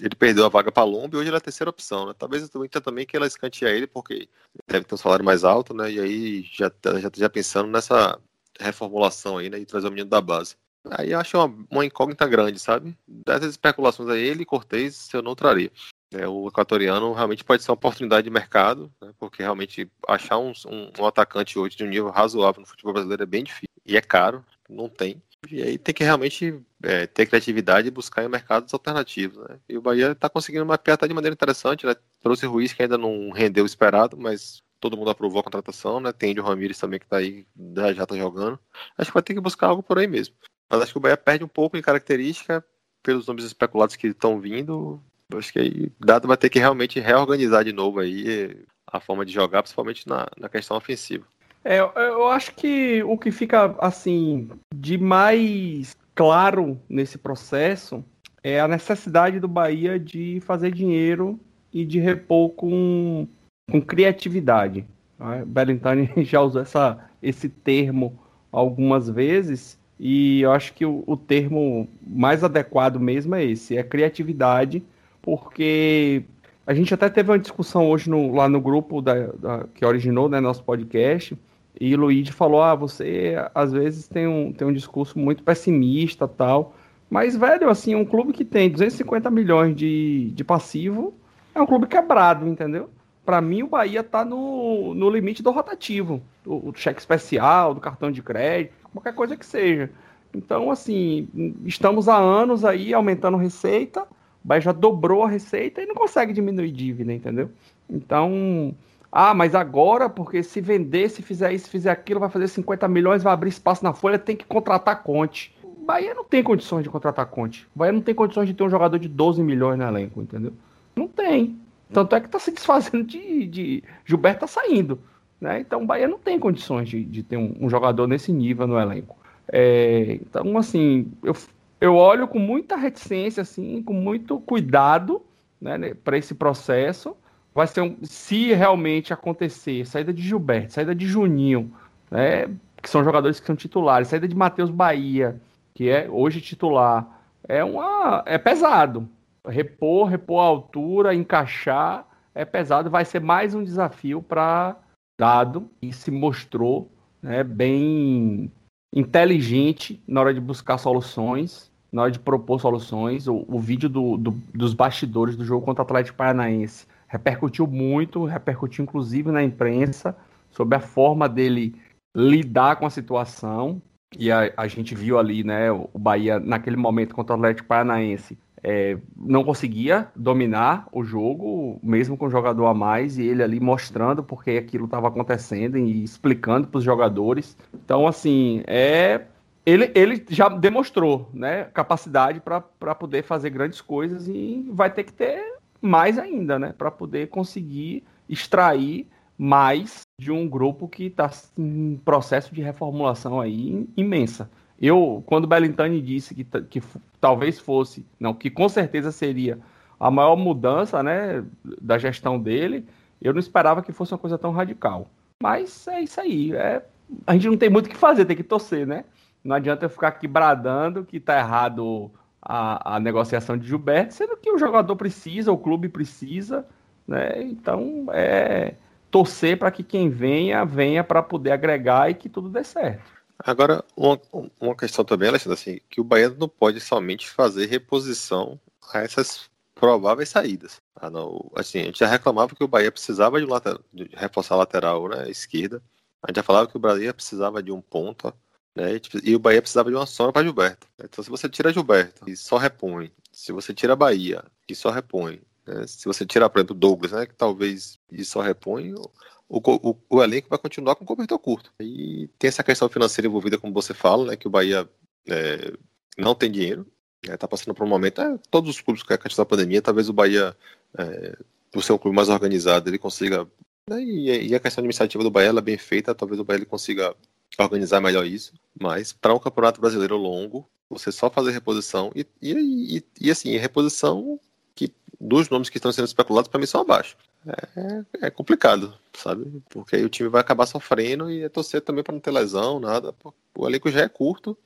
ele perdeu a vaga para Lomba e hoje ele é a terceira opção, né? Talvez o Inter também que ela escanteie ele, porque deve ter um salário mais alto, né? E aí já, já, já pensando nessa reformulação aí, né? E trazer o menino da base. Aí acho uma, uma incógnita grande, sabe? Dessas especulações aí, ele e Cortez eu não traria. É, o equatoriano realmente pode ser uma oportunidade de mercado, né, porque realmente achar um, um, um, atacante hoje de um nível razoável no futebol brasileiro é bem difícil. E é caro, não tem. E aí tem que realmente é, ter criatividade e buscar em mercados alternativos. Né? E o Bahia está conseguindo mapear até de maneira interessante. Né? Trouxe Ruiz, que ainda não rendeu o esperado, mas todo mundo aprovou a contratação. Né? Tem o Ramires também, que está aí, já está jogando. Acho que vai ter que buscar algo por aí mesmo. Mas acho que o Bahia perde um pouco em característica pelos nomes especulados que estão vindo. Acho que aí Dado vai ter que realmente reorganizar de novo aí a forma de jogar, principalmente na, na questão ofensiva. É, eu acho que o que fica assim de mais claro nesse processo é a necessidade do Bahia de fazer dinheiro e de repor com, com criatividade. Né? Bellintani já usou essa, esse termo algumas vezes e eu acho que o, o termo mais adequado mesmo é esse, é criatividade, porque a gente até teve uma discussão hoje no, lá no grupo da, da, que originou né, nosso podcast, e Luigi falou: ah, você às vezes tem um, tem um discurso muito pessimista tal. Mas, velho, assim, um clube que tem 250 milhões de, de passivo é um clube quebrado, entendeu? Para mim, o Bahia tá no, no limite do rotativo, do, do cheque especial, do cartão de crédito, qualquer coisa que seja. Então, assim, estamos há anos aí aumentando receita, o Bahia já dobrou a receita e não consegue diminuir dívida, entendeu? Então, ah, mas agora, porque se vender, se fizer isso, fizer aquilo, vai fazer 50 milhões, vai abrir espaço na folha, tem que contratar Conte. Bahia não tem condições de contratar Conte. Bahia não tem condições de ter um jogador de 12 milhões no elenco, entendeu? Não tem. Tanto é que tá se desfazendo de. de... Gilberto tá saindo. Né? Então o Bahia não tem condições de, de ter um, um, jogador nesse nível no elenco. É, então, assim, eu, eu olho com muita reticência, assim, com muito cuidado né, para esse processo. Vai ser um, se realmente acontecer, saída de Gilberto, saída de Juninho, né, que são jogadores que são titulares, saída de Matheus Bahia, que é hoje titular, é uma é pesado. Repor, repor a altura, encaixar é pesado, vai ser mais um desafio para Dado e se mostrou né, bem inteligente na hora de buscar soluções, na hora de propor soluções. O, o vídeo do, do, dos bastidores do jogo contra o Atlético Paranaense repercutiu muito, repercutiu inclusive na imprensa sobre a forma dele lidar com a situação. E a, a gente viu ali, né, o Bahia naquele momento contra o Atlético Paranaense é, não conseguia dominar o jogo, mesmo com o jogador a mais, e ele ali mostrando porque aquilo estava acontecendo e explicando para os jogadores. Então, assim, é ele, ele já demonstrou né, capacidade para poder fazer grandes coisas e vai ter que ter mais ainda, né, para poder conseguir extrair mais de um grupo que está em processo de reformulação aí imensa. Eu, quando o Bellintani disse que, que talvez fosse, não, que com certeza seria a maior mudança, né, da gestão dele, eu não esperava que fosse uma coisa tão radical. Mas é isso aí, é, a gente não tem muito o que fazer, tem que torcer, né? Não adianta eu ficar aqui bradando que tá errado a, a negociação de Gilberto, sendo que o jogador precisa, o clube precisa, né? Então, é torcer para que quem venha, venha para poder agregar e que tudo dê certo. Agora, uma, uma questão também, Alexandre, assim, que o Bahia não pode somente fazer reposição a essas prováveis saídas. Ah, não, assim, a gente já reclamava que o Bahia precisava de, um lateral, de reforçar a lateral né, esquerda. A gente já falava que o Bahia precisava de um ponta, né, e o Bahia precisava de uma sombra para Gilberto. Então, se você tira Gilberto e só repõe, se você tira Bahia e só repõe, né? Se você tirar, por exemplo, Douglas, né, que talvez e só repõe, o, o, o, elenco vai continuar com cobertor curto. E tem essa questão financeira envolvida, como você fala, né, que o Bahia é, não tem dinheiro, está né, passando por um momento. É, todos os clubes que a questão da pandemia, talvez o Bahia, é, por ser um clube mais organizado, ele consiga. Né, e, e, a questão administrativa do Bahia é bem feita, talvez o Bahia ele consiga organizar melhor isso. Mas para um campeonato brasileiro longo, você só fazer reposição e, e, e, e assim, reposição que dos nomes que estão sendo especulados, para mim, são abaixo. É, é, complicado, sabe? Porque aí o time vai acabar sofrendo e é torcer também para não ter lesão, nada. O elenco já é curto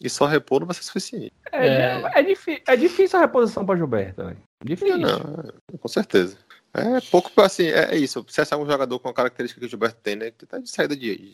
e só repor não vai ser suficiente. É, é, é, é difícil a reposição para Gilberto, né? Difícil. Não, com certeza. É pouco, assim, é, é isso. Se é um jogador com a característica que o Gilberto tem, né? Que tá de saída de.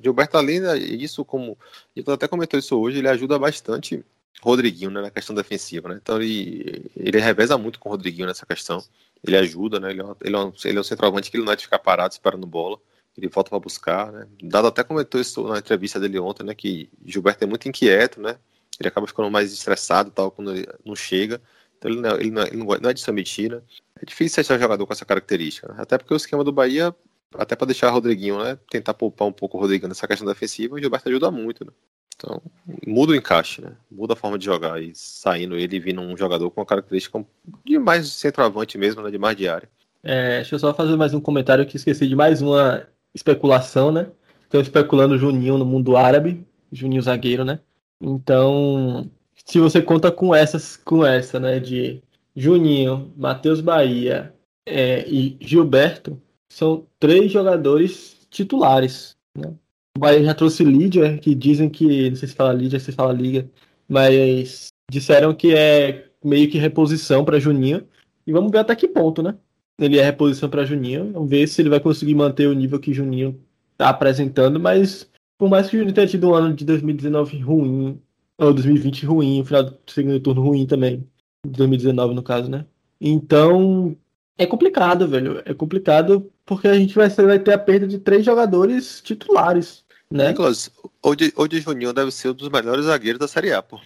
Gilberto, além disso, como. E até comentou isso hoje, ele ajuda bastante Rodriguinho né, na questão defensiva, né? Então ele, ele reveza muito com o Rodriguinho nessa questão. Ele ajuda, né? Ele, é ele, é um, ele é um centroavante que ele não é de ficar parado esperando bola. Ele volta para buscar, né? Dado até comentou isso na entrevista dele ontem, né? Que Gilberto é muito inquieto, né? Ele acaba ficando mais estressado tal quando ele não chega. Então ele não, é, ele não, é, ele não é de se omitir, né? É difícil um jogador com essa característica. Né? Até porque o esquema do Bahia, até para deixar o Rodriguinho, né? Tentar poupar um pouco o Rodriguinho nessa questão defensiva, o Gilberto ajuda muito, né? Então, muda o encaixe, né? Muda a forma de jogar e saindo ele e vindo um jogador com uma característica de mais centroavante mesmo, né? De mais de área. É, deixa eu só fazer mais um comentário que esqueci de mais uma especulação, né? Estão especulando o Juninho no mundo árabe, Juninho zagueiro, né? Então, se você conta com essas, com essa, né? De Juninho, Matheus Bahia é, e Gilberto, são três jogadores titulares, né? O Bahia já trouxe Lídia, que dizem que, não sei se fala Lídia, se fala Liga, mas disseram que é meio que reposição para Juninho. E vamos ver até que ponto, né? Ele é reposição para Juninho. Vamos ver se ele vai conseguir manter o nível que Juninho está apresentando, mas por mais que o Juninho tenha tido um ano de 2019 ruim, ou 2020 ruim, o final do segundo turno ruim também, 2019 no caso, né? Então, é complicado, velho. É complicado porque a gente vai, vai ter a perda de três jogadores titulares. Né? Nicolas, o de, o de Juninho deve ser um dos melhores zagueiros da Série A, pô.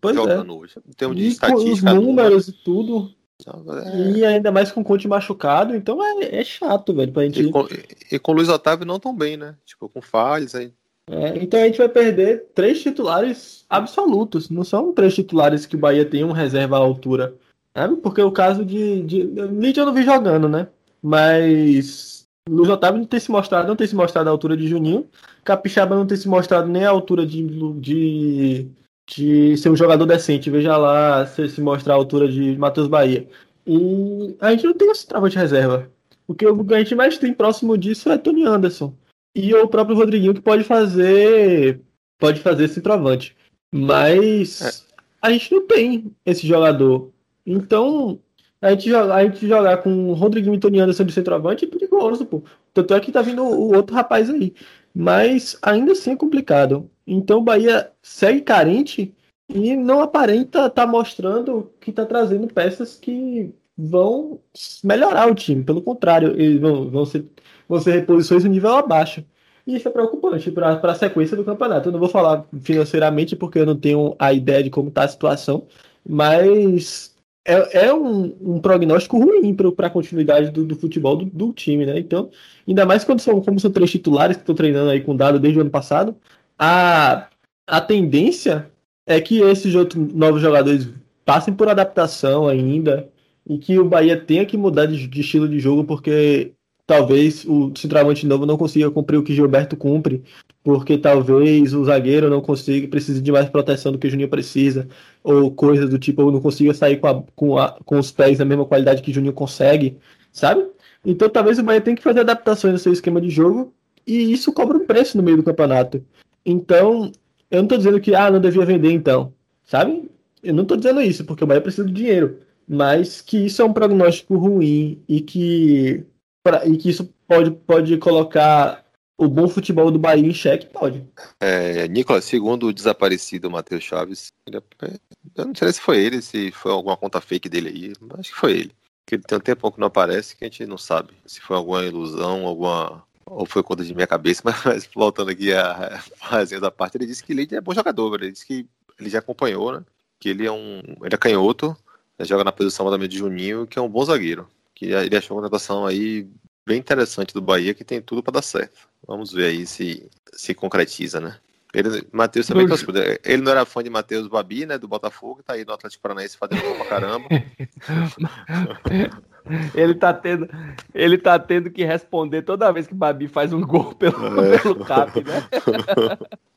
Pois Jogando é. hoje. Em termos de e estatística. Os números e tudo. É... E ainda mais com o Conte machucado, então é, é chato, velho, pra gente. E com, e com o Luiz Otávio não tão bem, né? Tipo, com falhas aí. É, então a gente vai perder três titulares absolutos. Não são três titulares que o Bahia tem um reserva à altura. Porque o caso de. de... Lídia eu não vi jogando, né? Mas. Luiz Otávio não tem se mostrado, não tem se mostrado à altura de Juninho. Capixaba não tem se mostrado nem à altura de, de de ser um jogador decente. Veja lá se, se mostrar a altura de Matheus Bahia. E a gente não tem esse trava de reserva. O que a gente mais tem próximo disso é Tony Anderson. E o próprio Rodriguinho que pode fazer. Pode fazer esse travante. Mas é. a gente não tem esse jogador. Então, a gente, joga, a gente jogar com o Rodriguinho e Tony Anderson de centroavante é perigoso, pô. Tanto é que tá vindo o outro rapaz aí. Mas ainda assim é complicado. Então o Bahia segue carente e não aparenta tá mostrando que está trazendo peças que vão melhorar o time. Pelo contrário, eles vão, vão, ser, ser reposições no nível abaixo. E isso é preocupante para a sequência do campeonato. Eu não vou falar financeiramente porque eu não tenho a ideia de como está a situação, mas é, é um, um, prognóstico ruim para a continuidade do, do futebol do, do, time, né? Então, ainda mais quando são, como são três titulares que estão treinando aí com dado desde o ano passado, a, a tendência é que esses outros novos jogadores passem por adaptação ainda e que o Bahia tenha que mudar de, de estilo de jogo porque talvez o centroavante novo não consiga cumprir o que Gilberto cumpre, porque talvez o zagueiro não consiga, precise de mais proteção do que o Juninho precisa, ou coisa do tipo, ou não consiga sair com, a, com, a, com os pés da mesma qualidade que o Juninho consegue, sabe? Então talvez o Bahia tenha que fazer adaptações no seu esquema de jogo, e isso cobra um preço no meio do campeonato. Então, eu não estou dizendo que, ah, não devia vender então, sabe? Eu não estou dizendo isso, porque o Bahia precisa de dinheiro, mas que isso é um prognóstico ruim e que pra, e que isso pode, pode colocar o bom futebol do Bahia em xeque? Pode. É, Nicolas, segundo o desaparecido Matheus Chaves, ele, é, eu não sei se foi ele, se foi alguma conta fake dele aí, mas acho que foi ele. Que ele tem um tempo que não aparece que a gente não sabe se foi alguma ilusão, alguma. Ou foi conta de minha cabeça, mas, voltando aqui a fazendo a parte, ele disse que ele é bom jogador, ele disse que ele já acompanhou, né? Que ele é um. Ele é canhoto, joga na posição também de Juninho, que é um bom zagueiro que ele achou uma contratação aí bem interessante do Bahia que tem tudo para dar certo. Vamos ver aí se se concretiza, né? Ele, Matheus também Ele não era fã de Matheus Babi, né? Do Botafogo, tá aí no Atlético Paranaense fazendo gol pra caramba. ele tá tendo, ele tá tendo que responder toda vez que Babi faz um gol pelo, é. pelo CAP, né?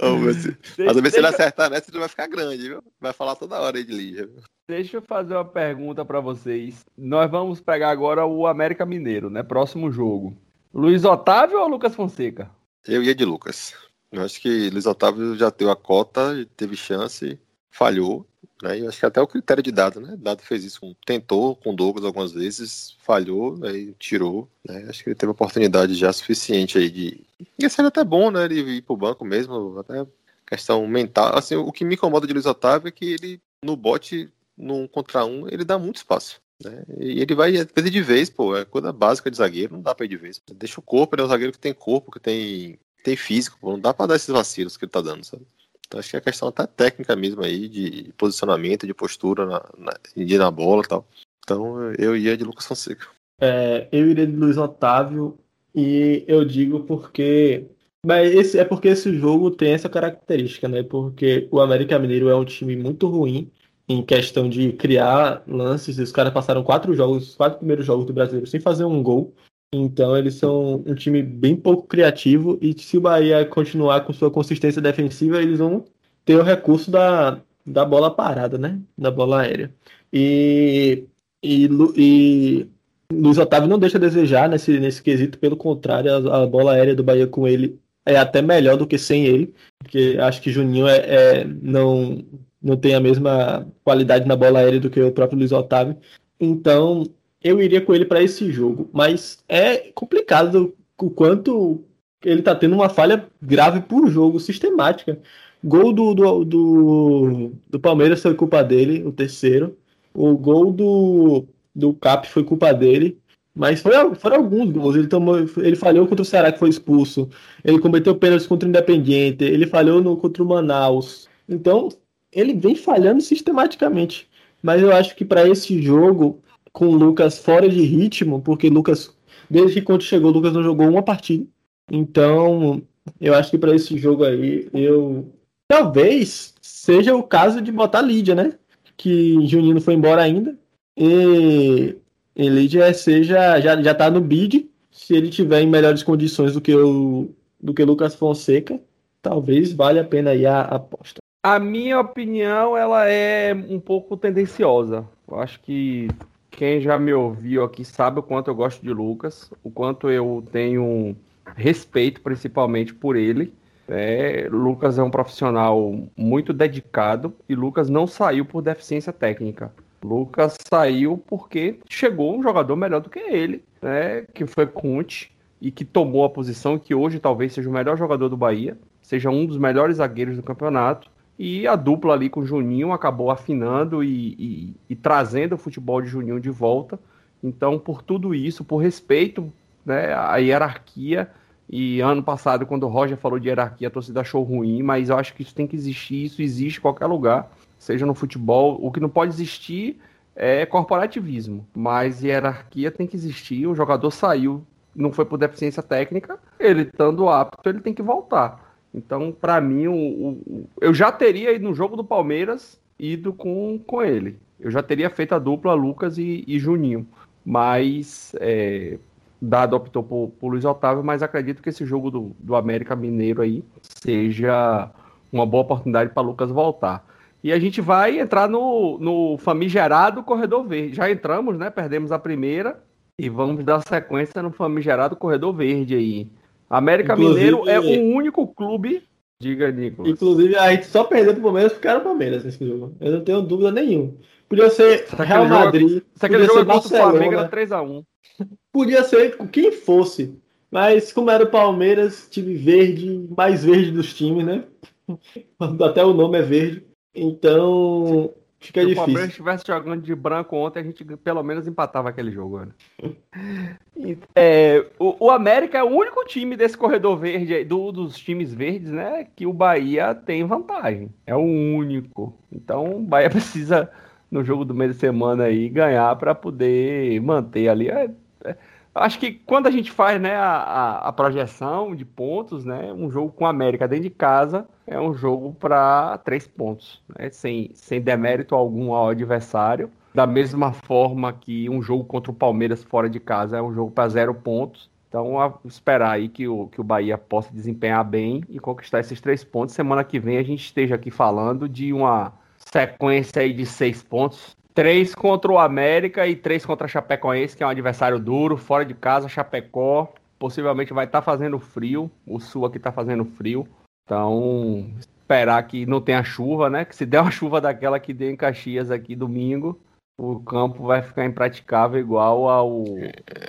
Vamos ver se, se ele acertar nessa, ele vai ficar grande, viu? Vai falar toda hora aí de Lígia. Deixa eu fazer uma pergunta para vocês. Nós vamos pegar agora o América Mineiro, né? Próximo jogo. Luiz Otávio ou Lucas Fonseca? Eu ia de Lucas. Eu acho que Luiz Otávio já deu a cota, teve chance, falhou. Né? Eu acho que até o critério de dado, né? Dado fez isso, tentou com Douglas algumas vezes, falhou, aí tirou. Né? Acho que ele teve oportunidade já suficiente aí de. E seria até bom, né? Ele ir pro banco mesmo, até questão mental. Assim, o que me incomoda de Luiz Otávio é que ele, no bote, num contra um, ele dá muito espaço. Né? E ele vai perder de vez, pô. É coisa básica de zagueiro, não dá pra ir de vez. Deixa o corpo, ele é um zagueiro que tem corpo, que tem, tem físico, pô. Não dá pra dar esses vacilos que ele tá dando, sabe? Então acho que é questão até técnica mesmo aí, de posicionamento, de postura na, na, de ir na bola e tal. Então eu ia de Lucas Fonseca. É, eu iria de Luiz Otávio e eu digo porque Mas esse, é porque esse jogo tem essa característica, né? Porque o América Mineiro é um time muito ruim em questão de criar lances. Os caras passaram quatro jogos, quatro primeiros jogos do brasileiro sem fazer um gol. Então eles são um time bem pouco criativo e se o Bahia continuar com sua consistência defensiva, eles vão ter o recurso da, da bola parada, né? Da bola aérea. E, e, e Luiz Otávio não deixa a desejar nesse, nesse quesito, pelo contrário, a, a bola aérea do Bahia com ele é até melhor do que sem ele, porque acho que Juninho é, é, não, não tem a mesma qualidade na bola aérea do que o próprio Luiz Otávio. Então, eu iria com ele para esse jogo, mas é complicado o quanto ele está tendo uma falha grave por jogo, sistemática. Gol do, do, do, do, Palmeiras foi culpa dele, o terceiro. O gol do, do Cap foi culpa dele. Mas foi, foram alguns gols. Ele, tomou, ele falhou contra o Ceará, que foi expulso. Ele cometeu pênaltis contra o Independiente. Ele falhou no, contra o Manaus. Então, ele vem falhando sistematicamente. Mas eu acho que para esse jogo, com o Lucas fora de ritmo, porque Lucas, desde que quando chegou, o Lucas não jogou uma partida. Então, eu acho que para esse jogo aí, eu. Talvez seja o caso de botar Lídia, né? Que Juninho foi embora ainda. E, e Lídia seja, já, já tá no bid. Se ele tiver em melhores condições do que o do que Lucas Fonseca, talvez valha a pena aí a, a aposta. A minha opinião, ela é um pouco tendenciosa. Eu acho que quem já me ouviu aqui sabe o quanto eu gosto de Lucas, o quanto eu tenho respeito principalmente por ele. É, Lucas é um profissional muito dedicado e Lucas não saiu por deficiência técnica. Lucas saiu porque chegou um jogador melhor do que ele, né, que foi Conte e que tomou a posição que hoje talvez seja o melhor jogador do Bahia, seja um dos melhores zagueiros do campeonato e a dupla ali com o Juninho acabou afinando e, e, e, trazendo o futebol de Juninho de volta. Então, por tudo isso, por respeito né, à hierarquia, e ano passado, quando o Roger falou de hierarquia, a torcida achou ruim, mas eu acho que isso tem que existir, isso existe em qualquer lugar, seja no futebol. O que não pode existir é corporativismo, mas hierarquia tem que existir. O jogador saiu, não foi por deficiência técnica, ele estando apto, ele tem que voltar. Então, para mim, o, o, eu já teria ido no jogo do Palmeiras ido com, com ele. Eu já teria feito a dupla Lucas e, e Juninho. Mas é, Dado optou por, por Luiz Otávio, mas acredito que esse jogo do, do América Mineiro aí seja uma boa oportunidade para Lucas voltar. E a gente vai entrar no, no famigerado Corredor Verde. Já entramos, né? Perdemos a primeira e vamos dar sequência no famigerado Corredor Verde aí. América Inclusive, Mineiro é o único clube. Diga, Nicolas. Inclusive, a gente só perdeu pro Palmeiras porque era o Palmeiras nesse jogo. Eu não tenho dúvida nenhuma. Podia ser Real Madrid. Se aquele jogo contra o Flamengo era 3x1. Podia ser quem fosse. Mas como era o Palmeiras, time verde, mais verde dos times, né? Até o nome é verde. Então, Fica Se difícil. Se o Palmeiras estivesse jogando de branco ontem, a gente pelo menos empatava aquele jogo. Né? é, o, o, América é o único time desse corredor verde, do, dos times verdes, né? Que o Bahia tem vantagem. É o único. Então o Bahia precisa, no jogo do meio de semana aí, ganhar para poder manter ali. É, é, acho que quando a gente faz né, a, a, a projeção de pontos, né? Um jogo com o América dentro de casa é um jogo para três pontos, né? sem, sem demérito algum ao adversário. Da mesma forma que um jogo contra o Palmeiras fora de casa é um jogo para zero pontos. Então, esperar aí que o, que o Bahia possa desempenhar bem e conquistar esses três pontos. Semana que vem a gente esteja aqui falando de uma sequência aí de seis pontos. Três contra o América e três contra a Chapecoense, que é um adversário duro, fora de casa, Chapecó. Possivelmente vai estar tá fazendo frio. O Sul aqui está fazendo frio. Então, esperar que não tenha chuva, né? Que se der uma chuva daquela que deu em Caxias aqui domingo, o campo vai ficar impraticável igual ao,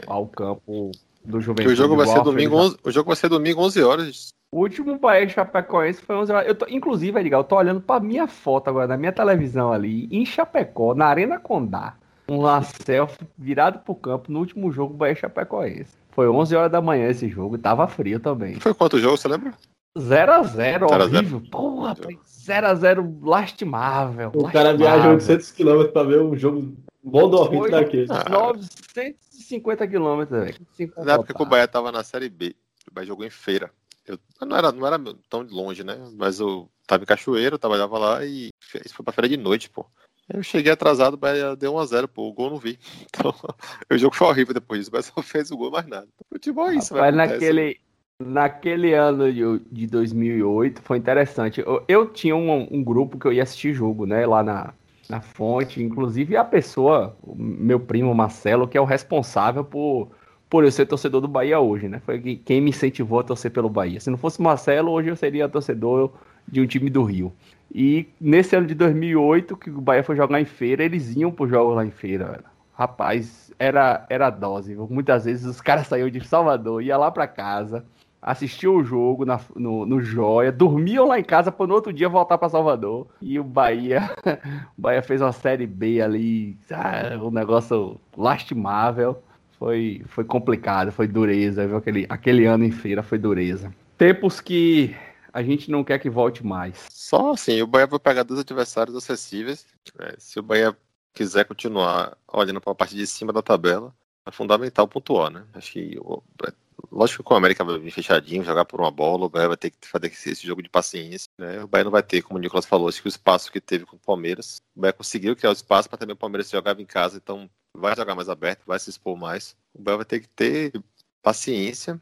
ao campo do Juventude. O jogo vai ser domingo, 11, o jogo vai ser domingo 11 horas. O último Bahia Chapecoense foi 11 horas. Eu tô, inclusive, Edgar, eu tô olhando para minha foto agora na minha televisão ali, em Chapecó, na Arena Condá. Um selfie virado pro campo no último jogo Bahia Chapecoense. Foi 11 horas da manhã esse jogo e tava frio também. Foi quanto jogo, você lembra? 0x0, horrível. Porra, 0x0 lastimável. O lastimável. cara viaja 800 km pra ver um jogo bom do horrível daquele. 950 km, velho. Na época que o Bahia tava na Série B, o Bahia jogou em feira. Eu, não, era, não era tão longe, né? Mas eu tava em Cachoeira, eu trabalhava lá e isso foi pra feira de noite, pô. Eu cheguei atrasado, o Bahia deu 1x0, pô. O gol não vi. Então, o jogo foi horrível depois disso. mas só fez o gol, mais nada. Futebol é isso, Mas naquele, naquele ano de, de 2008 foi interessante. Eu, eu tinha um, um, grupo que eu ia assistir jogo, né? Lá na, na fonte. Inclusive a pessoa, meu primo Marcelo, que é o responsável por, por eu ser torcedor do Bahia hoje, né? Foi quem me incentivou a torcer pelo Bahia. Se não fosse Marcelo, hoje eu seria torcedor de um time do Rio. E nesse ano de 2008, que o Bahia foi jogar em feira, eles iam pro jogo lá em feira. Rapaz, era, era dose. Muitas vezes os caras saíam de Salvador, ia lá para casa, assistiam o jogo na, no, no Joia, dormiam lá em casa para no outro dia voltar para Salvador. E o Bahia, o Bahia fez uma série B ali, ah, um negócio lastimável. Foi, foi complicado, foi dureza, viu? Aquele, aquele ano em feira foi dureza. Tempos que a gente não quer que volte mais. Só assim, o Bahia vai pegar dois adversários acessíveis. É, se o Bahia quiser continuar olhando para a parte de cima da tabela, é fundamental pontuar, né? Acho que é, lógico que com o América vai vir fechadinho, jogar por uma bola, o Bahia vai ter que fazer esse jogo de paciência, né? O Bahia não vai ter, como o Nicolas falou, acho que o espaço que teve com o Palmeiras, o Bahia conseguiu criar o espaço para também o Palmeiras jogava em casa, então vai jogar mais aberto, vai se expor mais. O Bahia vai ter que ter paciência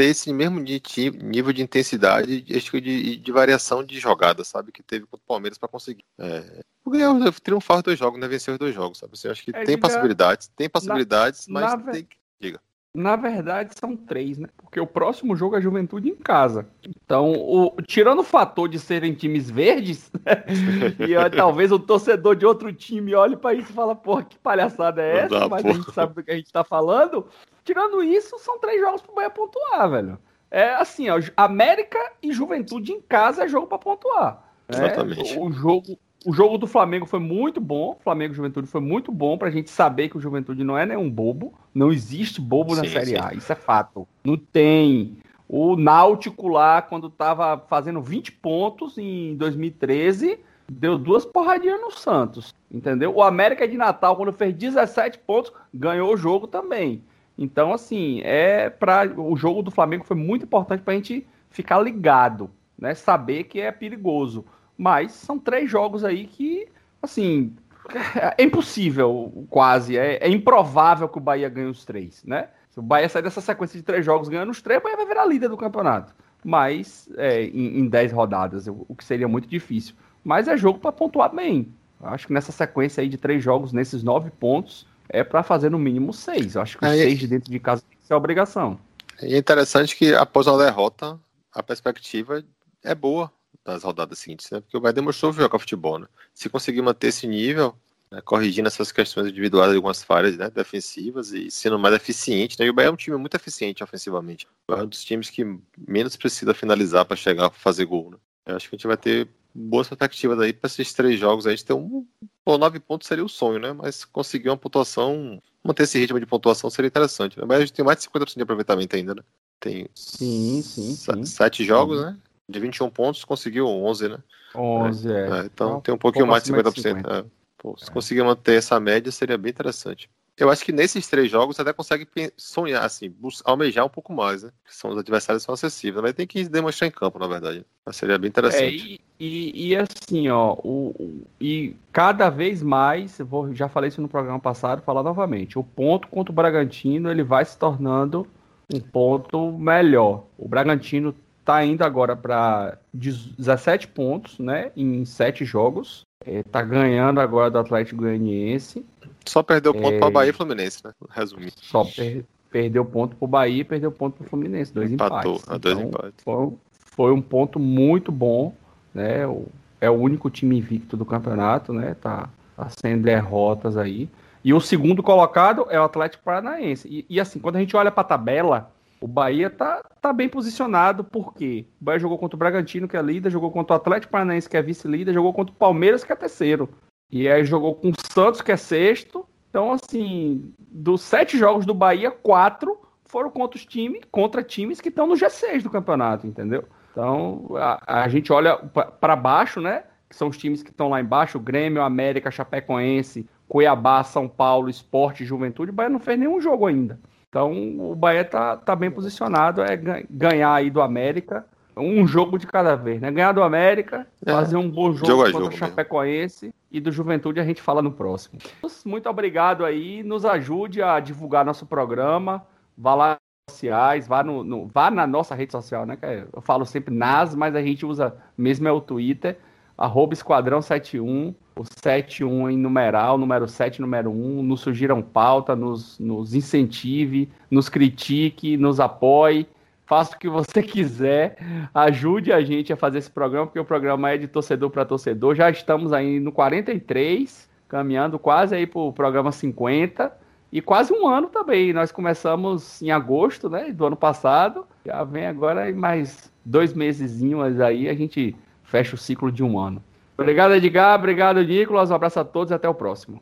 ter esse mesmo nível de intensidade e de, de, variação de jogada, sabe? Que teve contra o Palmeiras para conseguir. É, ganhar, triunfar os dois jogos, né? Vencer os dois jogos, sabe? Assim, eu acho que é, tem possibilidades, tem possibilidades, na, mas na, tem que. Diga. Na verdade, são três, né? Porque o próximo jogo é Juventude em casa. Então, o, tirando o fator de serem times verdes, né? e talvez o torcedor de outro time olhe para isso e fala, porra, que palhaçada é essa? Mas porra. a gente sabe do que a gente tá falando. Tirando isso, são três jogos pro Bahia pontuar, velho. É assim, ó, América e Juventude em casa é jogo para pontuar. Né? Exatamente. O jogo, o jogo do Flamengo foi muito bom. Flamengo Juventude foi muito bom pra gente saber que o Juventude não é nenhum bobo. Não existe bobo sim, na Série sim. A. Isso é fato. Não tem. O Náutico lá, quando tava fazendo 20 pontos em 2013, deu duas porradinhas no Santos. Entendeu? O América de Natal, quando fez 17 pontos, ganhou o jogo também. Então, assim, é para o jogo do Flamengo foi muito importante para a gente ficar ligado, né? Saber que é perigoso. Mas são três jogos aí que, assim, é impossível, quase. É, é improvável que o Bahia ganhe os três, né? Se o Bahia sair dessa sequência de três jogos ganhando os três, o Bahia vai virar líder do campeonato. Mas é, em, em dez rodadas, o que seria muito difícil. Mas é jogo para pontuar bem. Acho que nessa sequência aí de três jogos, nesses nove pontos, é para fazer no mínimo seis. Eu acho que os seis de dentro de casa tem que ser obrigação. E é interessante que após a derrota, a perspectiva é boa das rodadas seguintes, né? Porque o Bahia demonstrou jogar futebol, né? Se conseguir manter esse nível, né, corrigindo essas questões individuais, algumas falhas né, defensivas e sendo mais eficiente, né? E o Bahia é um time muito eficiente ofensivamente. É um dos times que menos precisa finalizar para chegar a fazer gol, né? Eu acho que a gente vai ter boas perspectivas aí para esses três jogos. A gente tem um. Pô, nove pontos seria o sonho, né? Mas conseguir uma pontuação, manter esse ritmo de pontuação seria interessante. Né? Mas a gente tem mais de 50% de aproveitamento ainda, né? Tem sim, sim, sim. sete jogos, né? De 21 pontos, conseguiu 11, né? 11, é. é. é então tem um pouquinho mais de 50%. 50. É. Pô, se é. conseguir manter essa média, seria bem interessante. Eu acho que nesses três jogos você até consegue sonhar, assim, almejar um pouco mais, né? São os adversários são acessíveis, mas tem que demonstrar em campo, na verdade. Mas seria bem interessante. É, e, e, e, assim, ó, o, o, e cada vez mais, vou, já falei isso no programa passado, falar novamente, o ponto contra o Bragantino ele vai se tornando um ponto melhor. O Bragantino está indo agora para 17 pontos, né, em 7 jogos. Está ganhando agora do Atlético Goianiense. Só perdeu ponto é... para Bahia e Fluminense, né? Resumindo. Só per... perdeu ponto para Bahia e perdeu ponto para Fluminense. Dois Empatou, empates. A dois então, empates. Foi, foi, um ponto muito bom, né? O, é o único time invicto do campeonato, né? Tá, tá sem derrotas aí. E o segundo colocado é o Atlético Paranaense. E, e assim, quando a gente olha para a tabela, o Bahia tá, tá bem posicionado, porque o Bahia jogou contra o Bragantino, que é líder, jogou contra o Atlético Paranaense, que é vice-líder, jogou contra o Palmeiras, que é terceiro. E aí jogou com o Santos, que é sexto. Então, assim, dos sete jogos do Bahia, quatro foram contra os times, contra times que estão no G6 do campeonato, entendeu? Então, a, a gente olha para baixo, né? Que são os times que estão lá embaixo, o Grêmio, América, Chapecoense, Cuiabá, São Paulo, Esporte, Juventude. O Bahia não fez nenhum jogo ainda. Então o Bahia tá, tá bem posicionado, é ganhar aí do América, um jogo de cada vez, né? Ganhar do América, é. fazer um bom jogo, jogo contra o Chapecoense mesmo. e do Juventude a gente fala no próximo. Muito obrigado aí, nos ajude a divulgar nosso programa, vá lá nas sociais, vá, no, no, vá na nossa rede social, né? Eu falo sempre nas, mas a gente usa mesmo é o Twitter, arroba Esquadrão 71, o 71 em numeral, número 7, número 1, nos sugiram pauta, nos, nos incentive, nos critique, nos apoie, faça o que você quiser, ajude a gente a fazer esse programa, porque o programa é de torcedor para torcedor, já estamos aí no 43, caminhando quase aí para o programa 50, e quase um ano também, nós começamos em agosto, né, do ano passado, já vem agora mais dois mesezinhos aí, a gente fecha o ciclo de um ano. Obrigado, Edgar. Obrigado, Nicolas. Um abraço a todos e até o próximo.